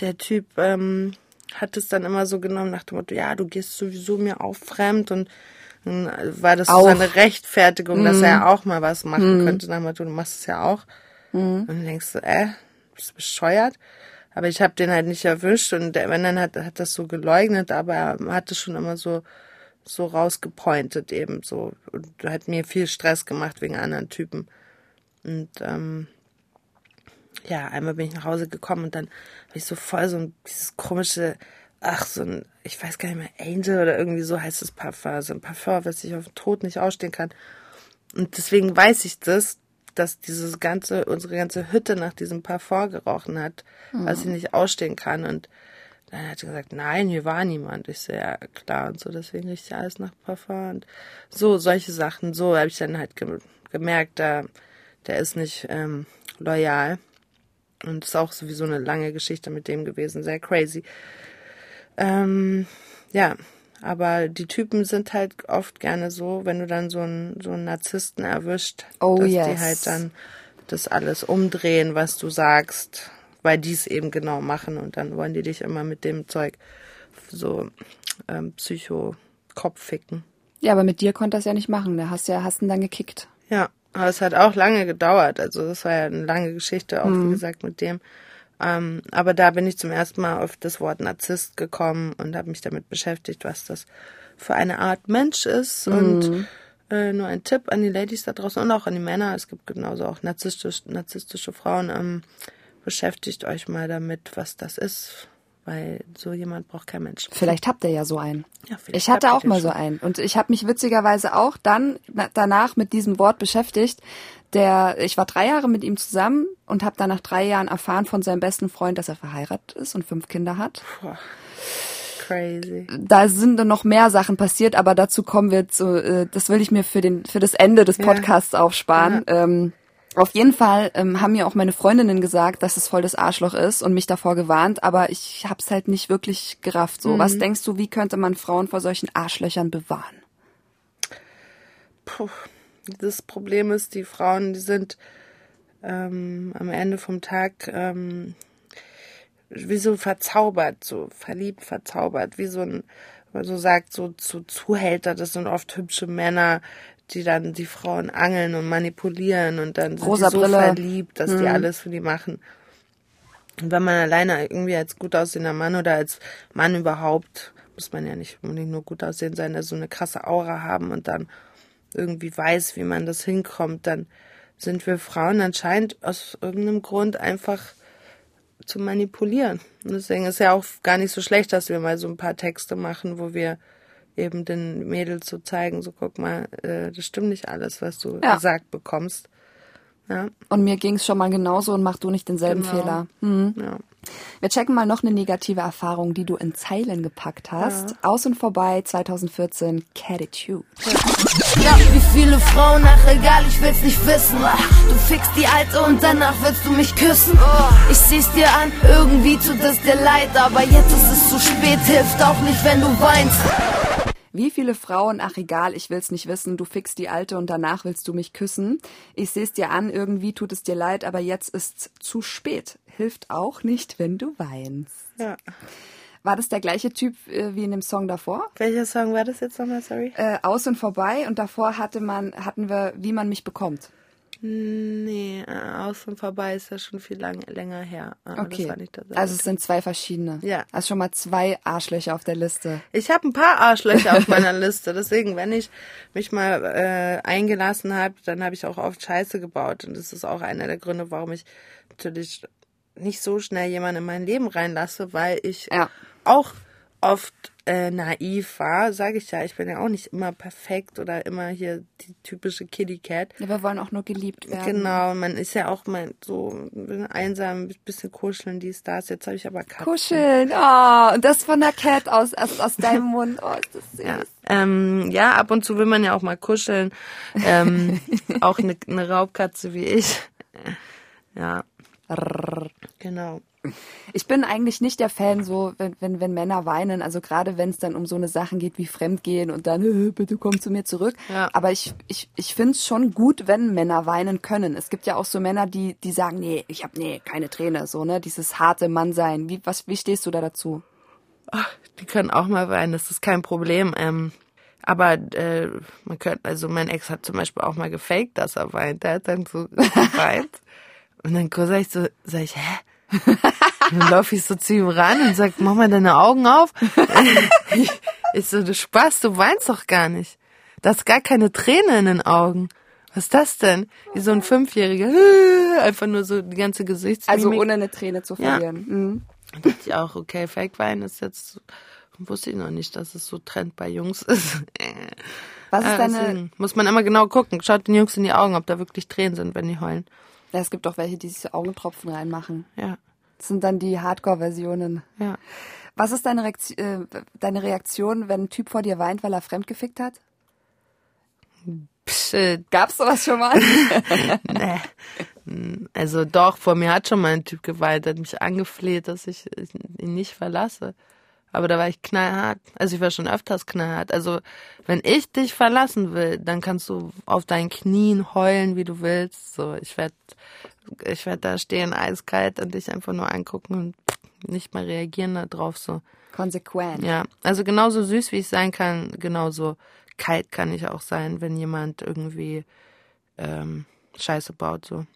der Typ ähm, hat es dann immer so genommen nach dem Motto, ja, du gehst sowieso mir auch fremd. Und dann war das so Auch. seine Rechtfertigung, dass er auch mal was machen könnte. Nach dem Motto, du machst es ja auch. Und dann denkst du, äh, bist du bescheuert? Aber ich habe den halt nicht erwischt und der, wenn dann hat, hat das so geleugnet, aber er hat es schon immer so so rausgepointet eben so und hat mir viel Stress gemacht wegen anderen Typen. Und ähm, ja, einmal bin ich nach Hause gekommen und dann war ich so voll so ein dieses komische, ach so ein, ich weiß gar nicht mehr, Angel oder irgendwie so heißt das Parfum, so ein Parfum, was ich auf den Tod nicht ausstehen kann. Und deswegen weiß ich das, dass dieses ganze, unsere ganze Hütte nach diesem Parfum gerochen hat, was ich nicht ausstehen kann. Und dann hat er gesagt, nein, hier war niemand. Ich so, ja, klar. Und so, deswegen riecht ja alles nach Parfum. Und so, solche Sachen. So habe ich dann halt ge gemerkt, da, der ist nicht ähm, loyal. Und ist auch sowieso eine lange Geschichte mit dem gewesen. Sehr crazy. Ähm, ja, aber die Typen sind halt oft gerne so, wenn du dann so einen, so einen Narzissten erwischt, Oh, dass die yes. halt dann das alles umdrehen, was du sagst, weil die es eben genau machen und dann wollen die dich immer mit dem Zeug so ähm, Psycho-Kopf ficken. Ja, aber mit dir konnte das ja nicht machen. Da hast du ja, hast ihn dann gekickt. Ja, aber es hat auch lange gedauert. Also das war ja eine lange Geschichte, auch wie gesagt mit dem. Ähm, aber da bin ich zum ersten Mal auf das Wort Narzisst gekommen und habe mich damit beschäftigt, was das für eine Art Mensch ist. Mhm. Und äh, nur ein Tipp an die Ladies da draußen und auch an die Männer. Es gibt genauso auch narzisstische, narzisstische Frauen. Ähm, beschäftigt euch mal damit, was das ist weil so jemand braucht kein Mensch. Vielleicht habt ihr ja so einen. Ja, ich hatte auch mal schon. so einen und ich habe mich witzigerweise auch dann danach mit diesem Wort beschäftigt. Der, ich war drei Jahre mit ihm zusammen und habe dann nach drei Jahren erfahren von seinem besten Freund, dass er verheiratet ist und fünf Kinder hat. Puh. Crazy. Da sind dann noch mehr Sachen passiert, aber dazu kommen wir zu, äh, das will ich mir für den für das Ende des Podcasts ja. aufsparen. Ja. Ähm, auf jeden Fall ähm, haben mir auch meine Freundinnen gesagt, dass es voll das Arschloch ist und mich davor gewarnt, aber ich hab's halt nicht wirklich gerafft. So, mhm. was denkst du, wie könnte man Frauen vor solchen Arschlöchern bewahren? Puh. Das Problem ist, die Frauen, die sind ähm, am Ende vom Tag ähm, wie so verzaubert, so verliebt, verzaubert, wie so ein, man so sagt, so zu Zuhälter, das sind oft hübsche Männer, die dann die Frauen angeln und manipulieren und dann sind Rosa die so Brille. verliebt, dass mhm. die alles für die machen. Und wenn man alleine irgendwie als gut aussehender Mann oder als Mann überhaupt, muss man ja nicht unbedingt nur gut aussehen sein, also so eine krasse Aura haben und dann irgendwie weiß, wie man das hinkommt, dann sind wir Frauen anscheinend aus irgendeinem Grund einfach zu manipulieren. Und deswegen ist ja auch gar nicht so schlecht, dass wir mal so ein paar Texte machen, wo wir eben den Mädels zu zeigen, so guck mal, äh, das stimmt nicht alles, was du ja. gesagt bekommst. Ja. Und mir ging es schon mal genauso und mach du nicht denselben genau. Fehler. Mhm. Ja. Wir checken mal noch eine negative Erfahrung, die du in Zeilen gepackt hast. Ja. Aus und vorbei 2014 Catitude. Ja, wie viele Frauen, ach egal, ich will's nicht wissen. Du fickst die Alte und danach willst du mich küssen. Ich seh's dir an, irgendwie tut es dir leid, aber jetzt ist es zu spät, hilft auch nicht, wenn du weinst. Wie viele Frauen, ach egal, ich will's nicht wissen, du fixst die Alte und danach willst du mich küssen. Ich seh's dir an, irgendwie tut es dir leid, aber jetzt ist's zu spät. Hilft auch nicht, wenn du weinst. Ja. War das der gleiche Typ äh, wie in dem Song davor? Welcher Song war das jetzt nochmal, sorry? Äh, Aus und vorbei und davor hatte man, hatten wir, wie man mich bekommt. Nee, äh, aus und vorbei ist ja schon viel lang, länger her. Ah, okay. also es sind zwei verschiedene. Ja. Also schon mal zwei Arschlöcher auf der Liste. Ich habe ein paar Arschlöcher auf meiner Liste. Deswegen, wenn ich mich mal äh, eingelassen habe, dann habe ich auch oft Scheiße gebaut. Und das ist auch einer der Gründe, warum ich natürlich nicht so schnell jemanden in mein Leben reinlasse, weil ich ja. auch oft äh, naiv war, sage ich ja, ich bin ja auch nicht immer perfekt oder immer hier die typische Kitty Cat. Ja, wir wollen auch nur geliebt werden. Genau, man ist ja auch mal so einsam, ein bisschen kuscheln, die Stars. Jetzt habe ich aber Katzen. Kuscheln, oh, und das von der Cat aus, aus, aus deinem Mund, oh, ist das süß. Ja. Ähm, ja, ab und zu will man ja auch mal kuscheln. Ähm, auch eine, eine Raubkatze wie ich. Ja. Genau. Ich bin eigentlich nicht der Fan, so wenn, wenn, wenn Männer weinen, also gerade wenn es dann um so eine Sachen geht wie Fremdgehen und dann, bitte komm zu mir zurück. Ja. Aber ich, ich, ich finde es schon gut, wenn Männer weinen können. Es gibt ja auch so Männer, die, die sagen, nee, ich habe nee, keine Träne, so, ne? Dieses harte Mannsein. Wie, was, wie stehst du da dazu? Ach, die können auch mal weinen, das ist kein Problem. Ähm, aber äh, man könnte, also mein Ex hat zum Beispiel auch mal gefaked, dass er weint. Der hat dann so geweint. und dann sag ich so, sag ich, hä? dann laufe ich so zu ihm ran und sag, mach mal deine Augen auf. ich so, du Spaß, du weinst doch gar nicht. Du hast gar keine Träne in den Augen. Was ist das denn? Wie so ein Fünfjähriger. Einfach nur so die ganze Gesichtsmimik. Also ohne eine Träne zu verlieren. Ja. Mhm. Da dachte ich auch, okay, Fake Wein ist jetzt, wusste ich noch nicht, dass es so Trend bei Jungs ist. Was ist deine... Muss man immer genau gucken. Schaut den Jungs in die Augen, ob da wirklich Tränen sind, wenn die heulen. Ja, es gibt auch welche, die sich Augentropfen reinmachen. Ja. Das sind dann die Hardcore-Versionen. Ja. Was ist deine, Reaktion, äh, deine Reaktion, wenn ein Typ vor dir weint, weil er fremdgefickt hat? Psst. Gab's sowas schon mal? nee. Also doch, vor mir hat schon mal ein Typ geweint, hat mich angefleht, dass ich ihn nicht verlasse. Aber da war ich knallhart. Also ich war schon öfters knallhart. Also wenn ich dich verlassen will, dann kannst du auf deinen Knien heulen, wie du willst. So, ich werde ich werd da stehen eiskalt und dich einfach nur angucken und nicht mal reagieren darauf. So. Konsequent. Ja, also genauso süß wie ich sein kann, genauso kalt kann ich auch sein, wenn jemand irgendwie ähm, Scheiße baut. So.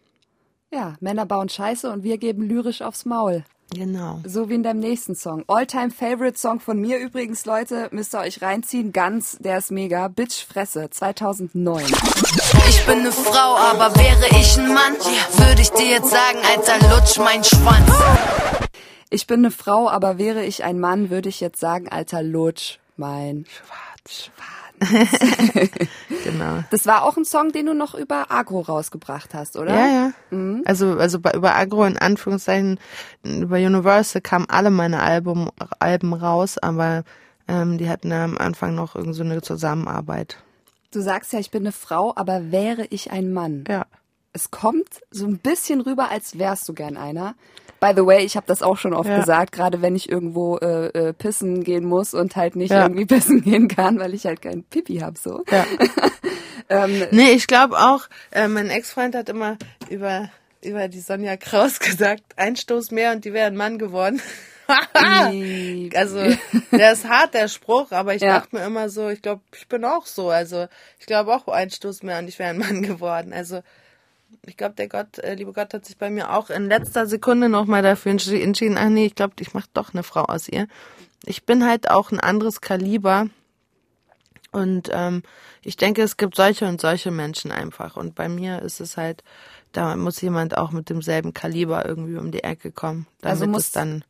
Ja, Männer bauen Scheiße und wir geben lyrisch aufs Maul. Genau. So wie in deinem nächsten Song. All-time favorite Song von mir übrigens, Leute, müsst ihr euch reinziehen. Ganz, der ist mega. Bitch Fresse, 2009. Ich bin ne Frau, aber wäre ich ein Mann, würde ich dir jetzt sagen, Alter, lutsch mein Schwanz. Ich bin eine Frau, aber wäre ich ein Mann, würde ich jetzt sagen, alter Lutsch, mein. Schwanz. Genau. Das war auch ein Song, den du noch über Agro rausgebracht hast, oder? Ja, ja. Also, also bei, über Agro in Anführungszeichen, über Universal kamen alle meine Album, Alben raus, aber ähm, die hatten am Anfang noch irgend so eine Zusammenarbeit. Du sagst ja, ich bin eine Frau, aber wäre ich ein Mann. Ja. Es kommt so ein bisschen rüber, als wärst du gern einer. By the way, ich habe das auch schon oft Ja. gesagt, gerade wenn ich irgendwo äh, äh, pissen gehen muss und halt nicht Ja. irgendwie pissen gehen kann, weil ich halt kein Pipi hab so. Ja. Ähm, Nee, ich glaube auch, äh, mein Ex-Freund hat immer über, über die Sonja Kraus gesagt, ein Stoß mehr und die wäre ein Mann geworden. Also, der ist hart, der Spruch, aber ich Ja. dachte mir immer so, ich glaube, ich bin auch so. Also, ich glaube auch ein Stoß mehr und ich wäre ein Mann geworden. Also, ich glaube, der Gott, äh, liebe Gott hat sich bei mir auch in letzter Sekunde nochmal dafür entschi- entschieden, ach nee, ich glaube, ich mache doch eine Frau aus ihr. Ich bin halt auch ein anderes Kaliber. Und ähm, ich denke, es gibt solche und solche Menschen einfach. Und bei mir ist es halt, da muss jemand auch mit demselben Kaliber irgendwie um die Ecke kommen, damit Also muss- es dann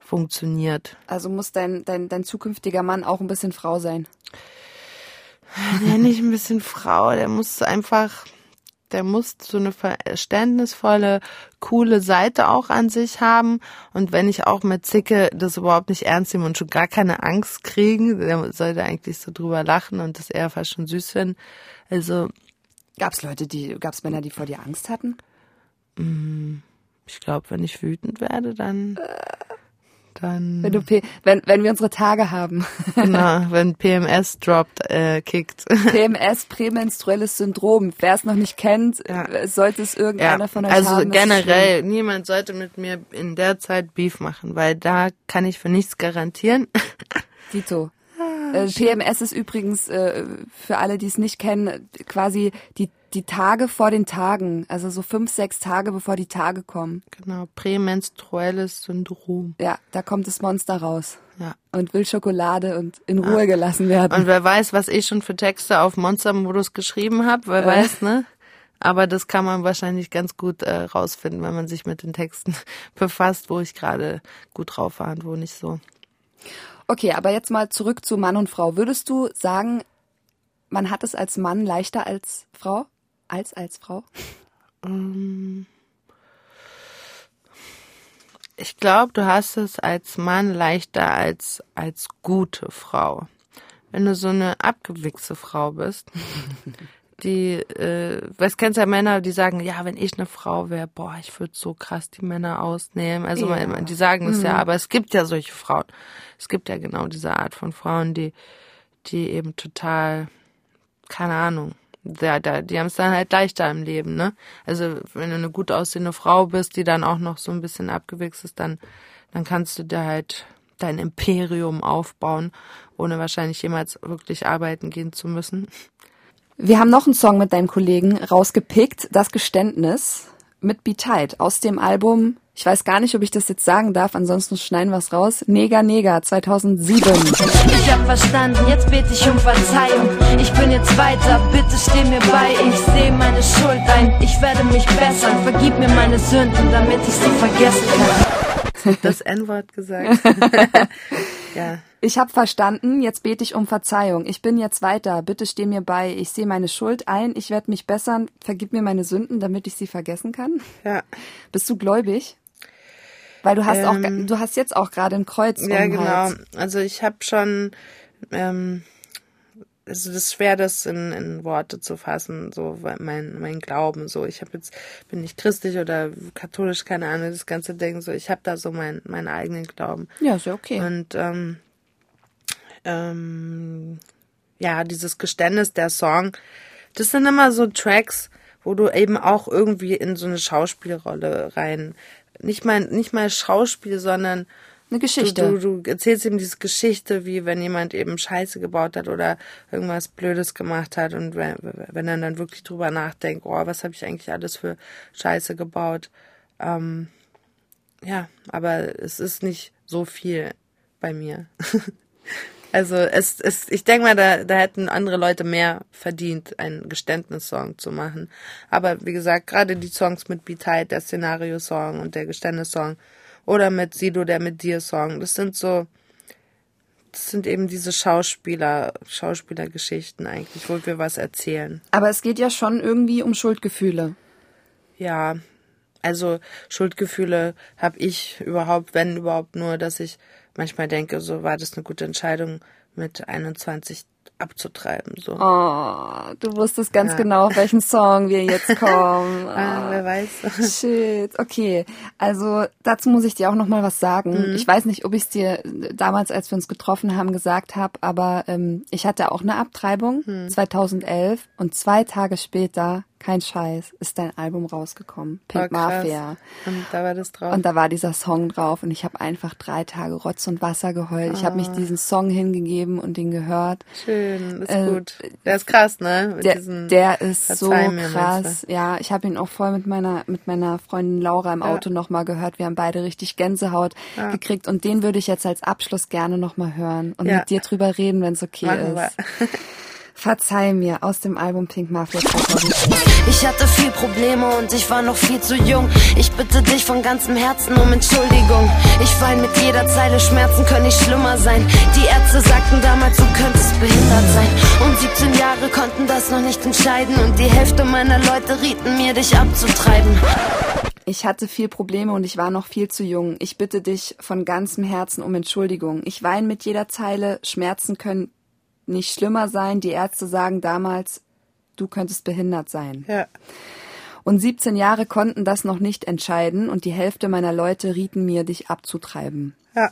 funktioniert. also muss dein, dein, dein zukünftiger Mann auch ein bisschen Frau sein. Ja, nicht ein bisschen Frau, der muss einfach, der muss so eine verständnisvolle, coole Seite auch an sich haben. Und wenn ich auch mit Zicke das überhaupt nicht ernst nehme und schon gar keine Angst kriegen, der sollte eigentlich so drüber lachen und das eher fast schon süß finden. Also, Gab's Leute, die, gab's Männer, die vor dir Angst hatten? ich glaube, wenn ich wütend werde, dann, dann, Wenn du P wenn, wenn wir unsere Tage haben. genau, wenn PMS droppt, äh, kickt. PMS, prämenstruelles Syndrom. Wer es noch nicht kennt, Ja. äh, sollte es irgendeiner von euch also haben. ist generell, niemand sollte mit mir in der Zeit Beef machen, weil da kann ich für nichts garantieren. Dito. Äh, PMS ist übrigens, äh, für alle, die es nicht kennen, quasi die, die Tage vor den Tagen. Also so fünf, sechs Tage, bevor die Tage kommen. genau, prämenstruelles Syndrom. Ja, da kommt das Monster raus. Ja. Und will Schokolade und in Ruhe gelassen werden. Und wer weiß, was ich schon für Texte auf Monster-Modus geschrieben habe, wer Äh. weiß, ne? Aber das kann man wahrscheinlich ganz gut äh, rausfinden, wenn man sich mit den Texten befasst, wo ich gerade gut drauf war und wo nicht so. Okay, aber jetzt mal zurück zu Mann und Frau. Würdest du sagen, man hat es als Mann leichter als Frau? Als als Frau? Ich glaube, du hast es als Mann leichter als als gute Frau. Wenn du so eine abgewichste Frau bist, die, äh, was kennst ja Männer, die sagen, ja, wenn ich eine Frau wäre, boah, ich würde so krass die Männer ausnehmen. Also Ja. man, die sagen das ja, aber es gibt ja solche Frauen. Es gibt ja genau diese Art von Frauen, die, die eben total, keine Ahnung, ja, da, die haben es dann halt leichter im Leben, ne? Also wenn du eine gut aussehende Frau bist, die dann auch noch so ein bisschen abgewichst ist, dann, dann kannst du dir halt dein Imperium aufbauen, ohne wahrscheinlich jemals wirklich arbeiten gehen zu müssen. Wir haben noch einen Song mit deinem Kollegen rausgepickt, Das Geständnis mit Be Tight aus dem Album, ich weiß gar nicht, ob ich das jetzt sagen darf, ansonsten schneiden wir es raus, Neger Neger 2007. Ich hab verstanden, jetzt bete ich um Verzeihung. Ich bin jetzt weiter, bitte steh mir bei. Ich sehe meine Schuld ein, ich werde mich bessern. Vergib mir meine Sünden, damit ich sie vergessen kann. Das N-Wort gesagt. ja. Ich habe verstanden, jetzt bete ich um Verzeihung. Ich bin jetzt weiter, bitte steh mir bei. Ich sehe meine Schuld ein, ich werde mich bessern. Vergib mir meine Sünden, damit ich sie vergessen kann. Ja. Bist du gläubig? Weil du hast auch, Ähm, du hast jetzt auch gerade ein Kreuz um Ja, den genau. Hals. Also ich habe schon, ähm, also das ist schwer, das in, in Worte zu fassen, so mein mein Glauben, so ich habe jetzt bin nicht christlich oder katholisch, keine Ahnung, das ganze Ding, so ich habe da so mein meinen eigenen Glauben Ja, ist ja okay. und ähm, ähm, ja dieses Geständnis der Song, das sind immer so Tracks, wo du eben auch irgendwie in so eine Schauspielrolle rein, nicht mal nicht mal Schauspiel, sondern eine Geschichte. Du, du, du erzählst ihm diese Geschichte, wie wenn jemand eben Scheiße gebaut hat oder irgendwas Blödes gemacht hat und wenn, wenn er dann wirklich drüber nachdenkt, oh, was habe ich eigentlich alles für Scheiße gebaut. Ähm, ja, aber es ist nicht so viel bei mir. also es, es ich denke mal, da, da hätten andere Leute mehr verdient, einen Geständnissong zu machen. Aber wie gesagt, gerade die Songs mit Be Tight, der Szenario-Song und der Geständnissong, oder mit Sido, der mit dir Song. Das sind so, das sind eben diese Schauspieler, Schauspielergeschichten eigentlich, wo wir was erzählen. Aber es geht ja schon irgendwie um Schuldgefühle. Ja, also Schuldgefühle habe ich überhaupt, wenn überhaupt nur, dass ich manchmal denke, so war das eine gute Entscheidung mit 21 abzutreiben. So. Oh, du wusstest ganz ja. genau, auf welchen Song wir jetzt kommen. Oh. ah, wer weiß. Shit, okay. Also dazu muss ich dir auch noch mal was sagen. Mhm. Ich weiß nicht, ob ich es dir damals, als wir uns getroffen haben, gesagt habe, aber ähm, ich hatte auch eine Abtreibung mhm. 2011 und zwei Tage später kein Scheiß, ist dein Album rausgekommen. Pink oh, Mafia. Und da war das drauf. Und da war dieser Song drauf und ich habe einfach drei Tage Rotz und Wasser geheult. Oh. Ich habe mich ah. diesen Song hingegeben und ihn gehört. Schön, ist äh, gut. Der ist krass, ne? Mit der, der ist so krass. Ja, ich habe ihn auch voll mit meiner mit meiner Freundin Laura im Auto ja. nochmal gehört. Wir haben beide richtig Gänsehaut ja. gekriegt und den würde ich jetzt als Abschluss gerne nochmal hören und ja. mit dir drüber reden, wenn es okay Machen ist. Verzeih mir aus dem Album Pink Mafia 2006. Ich hatte viel Probleme und ich war noch viel zu jung. Ich bitte dich von ganzem Herzen um Entschuldigung. Ich wein mit jeder Zeile, Schmerzen können nicht schlimmer sein. Die Ärzte sagten damals, du könntest behindert sein. Und 17 Jahre konnten das noch nicht entscheiden. Und die Hälfte meiner Leute rieten mir, dich abzutreiben. Ich hatte viel Probleme und ich war noch viel zu jung. Ich bitte dich von ganzem Herzen um Entschuldigung. Ich weine mit jeder Zeile, Schmerzen können nicht schlimmer sein. Die Ärzte sagen damals, du könntest behindert sein. Ja. Und 17 Jahre konnten das noch nicht entscheiden und die Hälfte meiner Leute rieten mir, dich abzutreiben. Ja.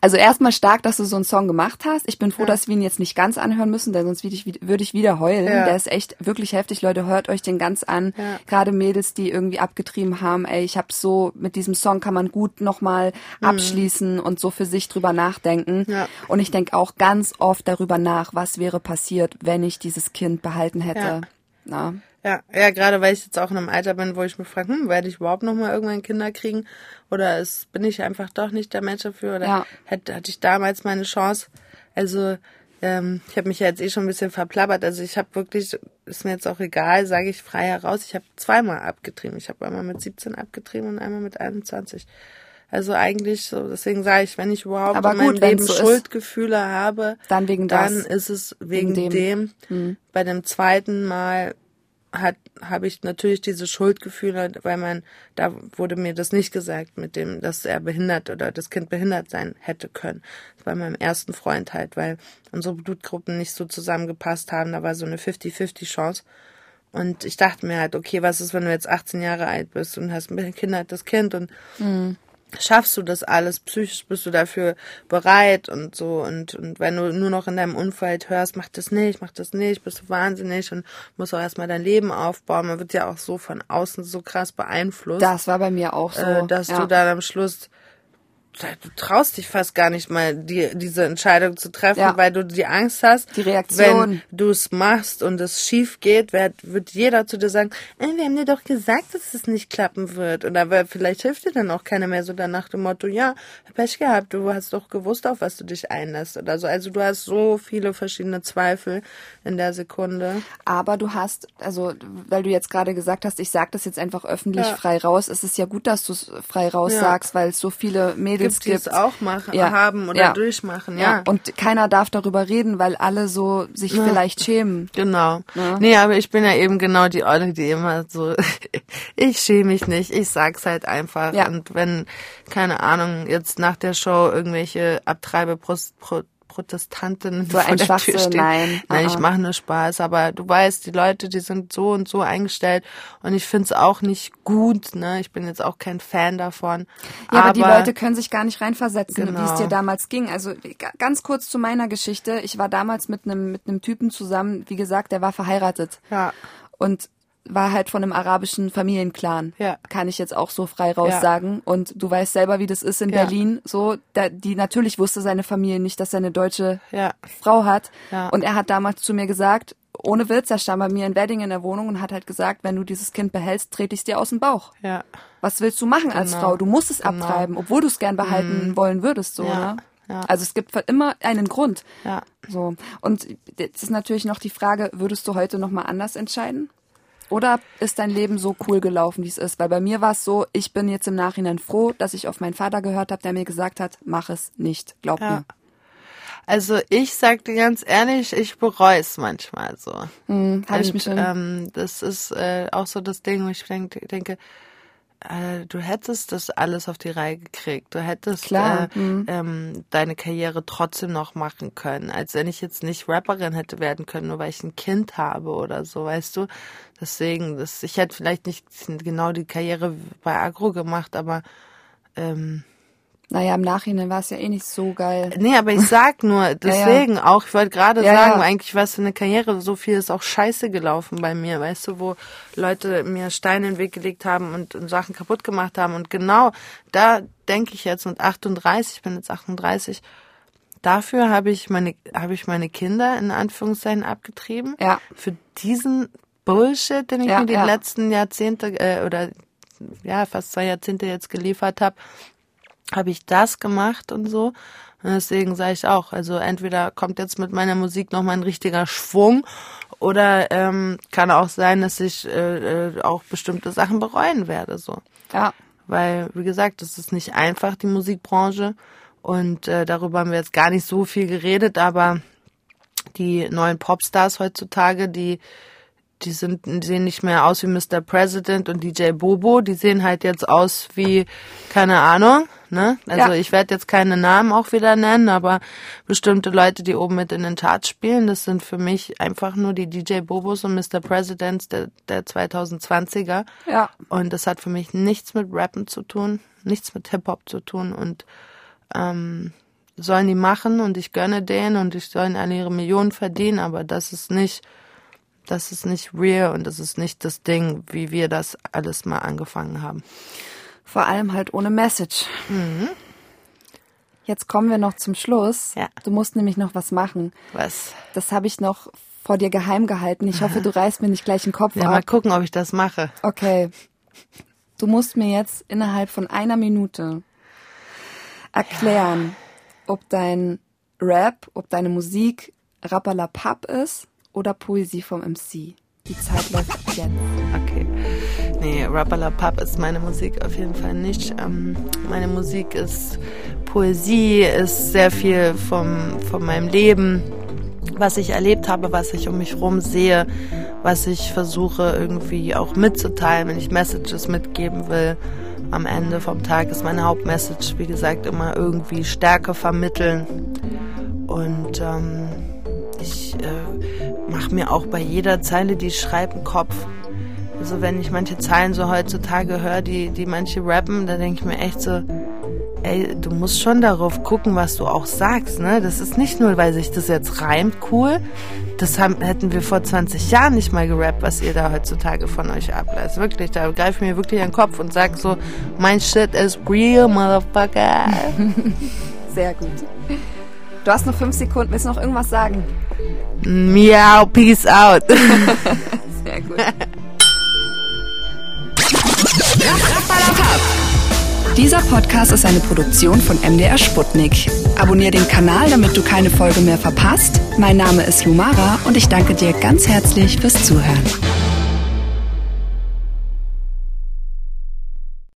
Also erstmal stark, dass du so einen Song gemacht hast. Ich bin froh, ja. dass wir ihn jetzt nicht ganz anhören müssen, denn sonst würde ich, würde ich wieder heulen. Ja. Der ist echt wirklich heftig. Leute, hört euch den ganz an. Ja. Gerade Mädels, die irgendwie abgetrieben haben, ey, ich habe so, mit diesem Song kann man gut nochmal mhm. abschließen und so für sich drüber nachdenken. Und ich denke auch ganz oft darüber nach, was wäre passiert, wenn ich dieses Kind behalten hätte. Na? Ja, ja, gerade weil ich jetzt auch in einem Alter bin, wo ich mich frage, hm, werde ich überhaupt noch mal irgendwann Kinder kriegen? Oder ist, bin ich einfach doch nicht der Mensch dafür? Oder ja. hatte, hatte ich damals meine Chance? Also, ähm, ich habe mich ja jetzt eh schon ein bisschen verplappert. Also ich habe wirklich, ist mir jetzt auch egal, sage ich frei heraus, ich habe zweimal abgetrieben. Ich habe einmal mit 17 abgetrieben und einmal mit 21. Also eigentlich so, deswegen sage ich, wenn ich überhaupt Aber in meinem Leben so Schuldgefühle ist, habe, dann, wegen dann das. ist es wegen, wegen dem. dem. Hm. Bei dem zweiten Mal hat habe ich natürlich diese Schuldgefühle, weil man da wurde mir das nicht gesagt mit dem, dass er behindert oder das Kind behindert sein hätte können. Das war meinem ersten Freund halt, weil unsere Blutgruppen nicht so zusammengepasst haben. Da war so eine 50-50 Chance. Und ich dachte mir halt, okay, was ist, wenn du jetzt 18 Jahre alt bist und hast ein behindertes Kind und mhm schaffst du das alles, psychisch bist du dafür bereit und so und, und wenn du nur noch in deinem Umfeld hörst, mach das nicht, mach das nicht, bist du wahnsinnig und musst auch erstmal dein Leben aufbauen. Man wird ja auch so von außen so krass beeinflusst. Das war bei mir auch so. Äh, dass ja. du dann am Schluss du traust dich fast gar nicht mal, die, diese Entscheidung zu treffen, ja. weil du die Angst hast, die Reaktion. wenn du es machst und es schief geht, wird, wird jeder zu dir sagen, äh, wir haben dir doch gesagt, dass es nicht klappen wird. Und aber vielleicht hilft dir dann auch keiner mehr so dann nach dem Motto, ja, Pech gehabt, du hast doch gewusst, auf was du dich einlässt oder so. Also du hast so viele verschiedene Zweifel in der Sekunde. Aber du hast, also weil du jetzt gerade gesagt hast, ich sag das jetzt einfach öffentlich ja. frei raus, es ist ja gut, dass du es frei raus ja. sagst, weil es so viele Mädels Mädels gibt, die es auch machen, ja. haben oder ja. durchmachen, ja. ja. Und keiner darf darüber reden, weil alle so sich vielleicht schämen. Genau. Ja. Nee, aber ich bin ja eben genau die Olle, die immer so, ich schäme mich nicht, ich sag's halt einfach. Ja. Und wenn, keine Ahnung, jetzt nach der Show irgendwelche Abtreibe Protestantin so ein vor der Tür stehen. Nein, nein ich mache nur Spaß, aber du weißt, die Leute, die sind so und so eingestellt und ich finde es auch nicht gut, ne? Ich bin jetzt auch kein Fan davon. Ja, aber, aber die Leute können sich gar nicht reinversetzen, genau. wie es dir damals ging. Also ganz kurz zu meiner Geschichte. Ich war damals mit einem mit einem Typen zusammen, wie gesagt, der war verheiratet. Ja. Und war halt von einem arabischen Familienclan. Ja. Kann ich jetzt auch so frei raus Ja. sagen. Und du weißt selber, wie das ist in Ja. Berlin. So, da, die natürlich wusste seine Familie nicht, dass er eine deutsche Ja. Frau hat. Ja. Und er hat damals zu mir gesagt, ohne Witz, er stand bei mir in Wedding in der Wohnung und hat halt gesagt, wenn du dieses Kind behältst, trete ich es dir aus dem Bauch. Ja. Was willst du machen als Genau. Frau? Du musst es Genau. Mhm. abtreiben, obwohl du es gern behalten wollen würdest, so, Ja. ne? Ja. Also es gibt immer einen Grund. Ja. So. Und jetzt ist natürlich noch die Frage, würdest du heute nochmal anders entscheiden? Oder ist dein Leben so cool gelaufen, wie es ist? Weil bei mir war es so, ich bin jetzt im Nachhinein froh, dass ich auf meinen Vater gehört habe, der mir gesagt hat, mach es nicht, glaub Ja. mir. Also ich sag dir ganz ehrlich, ich bereue es manchmal so. Hm, Habe ich Und, mich schon. ähm, das ist äh, auch so das Ding, wo ich denk, denke, äh, du hättest das alles auf die Reihe gekriegt. Du hättest äh, ähm, deine Karriere trotzdem noch machen können, als wenn ich jetzt nicht Rapperin hätte werden können, nur weil ich ein Kind habe oder so, weißt du. Deswegen, das, ich hätte vielleicht nicht genau die Karriere bei Agro gemacht, aber ähm, naja, im Nachhinein war es ja eh nicht so geil. Nee, aber ich sag nur, deswegen auch, ich wollte gerade Ja, sagen, ja. eigentlich was für eine Karriere, so viel ist auch scheiße gelaufen bei mir, weißt du, wo Leute mir Steine in den Weg gelegt haben und, und Sachen kaputt gemacht haben. Und genau da denke ich jetzt mit 38, ich bin jetzt 38, dafür habe ich meine, habe ich meine Kinder in Anführungszeichen abgetrieben. Ja. Für diesen Bullshit, den ich Ja, mir die ja. letzten Jahrzehnte äh, oder ja, fast zwei Jahrzehnte jetzt geliefert habe, habe ich das gemacht und so. Und deswegen sage ich auch, also entweder kommt jetzt mit meiner Musik nochmal ein richtiger Schwung oder ähm, kann auch sein, dass ich äh, äh, auch bestimmte Sachen bereuen werde. so. Ja. Weil, wie gesagt, es ist nicht einfach, die Musikbranche. Und äh, darüber haben wir jetzt gar nicht so viel geredet, aber die neuen Popstars heutzutage, die die sind sehen nicht mehr aus wie Mr. President und DJ Bobo, die sehen halt jetzt aus wie keine Ahnung, ne? Also Ja. ich werde jetzt keine Namen auch wieder nennen, aber bestimmte Leute, die oben mit in den Charts spielen, das sind für mich einfach nur die DJ Bobos und Mr. Presidents der, der 2020er. Ja. Und das hat für mich nichts mit Rappen zu tun, nichts mit Hip-Hop zu tun und ähm, sollen die machen und ich gönne denen und ich sollen alle ihre Millionen verdienen, aber das ist nicht, das ist nicht real und das ist nicht das Ding, wie wir das alles mal angefangen haben. Vor allem halt ohne Message. Jetzt kommen wir noch zum Schluss. Ja. Du musst nämlich noch was machen. Was? Das habe ich noch vor dir geheim gehalten. Ich hoffe, du reißt mir nicht gleich den Kopf Ja, mal ab. gucken, ob ich das mache. Okay. Du musst mir jetzt innerhalb von einer Minute erklären, ob dein Rap, ob deine Musik Rappalapap ist oder Poesie vom MC. Die Zeit läuft jetzt. Okay. Nee, Rappalapap ist meine Musik auf jeden Fall nicht. Ähm, meine Musik ist Poesie, ist sehr viel vom, von meinem Leben, was ich erlebt habe, was ich um mich rum sehe, was ich versuche irgendwie auch mitzuteilen, wenn ich Messages mitgeben will. Am Ende vom Tag ist meine Hauptmessage, wie gesagt, immer irgendwie Stärke vermitteln. Und ähm, ich äh, mache mir auch bei jeder Zeile, die ich schreibe, einen Kopf. Also wenn ich manche Zeilen so heutzutage höre, die, die manche rappen, da denke ich mir echt so, ey, du musst schon darauf gucken, was du auch sagst, ne? Das ist nicht nur, weil sich das jetzt reimt, cool. Das haben, hätten wir vor 20 Jahren nicht mal gerappt, was ihr da heutzutage von euch ablässt. Wirklich, da greife ich mir wirklich an den Kopf und sag so, mein Shit is real, motherfucker. Sehr gut. Du hast noch fünf Sekunden. Willst du noch irgendwas sagen? Miau, peace out. Sehr gut. Dieser Podcast ist eine Produktion von MDR Sputnik. Abonnier den Kanal, damit du keine Folge mehr verpasst. Mein Name ist Lumara und ich danke dir ganz herzlich fürs Zuhören.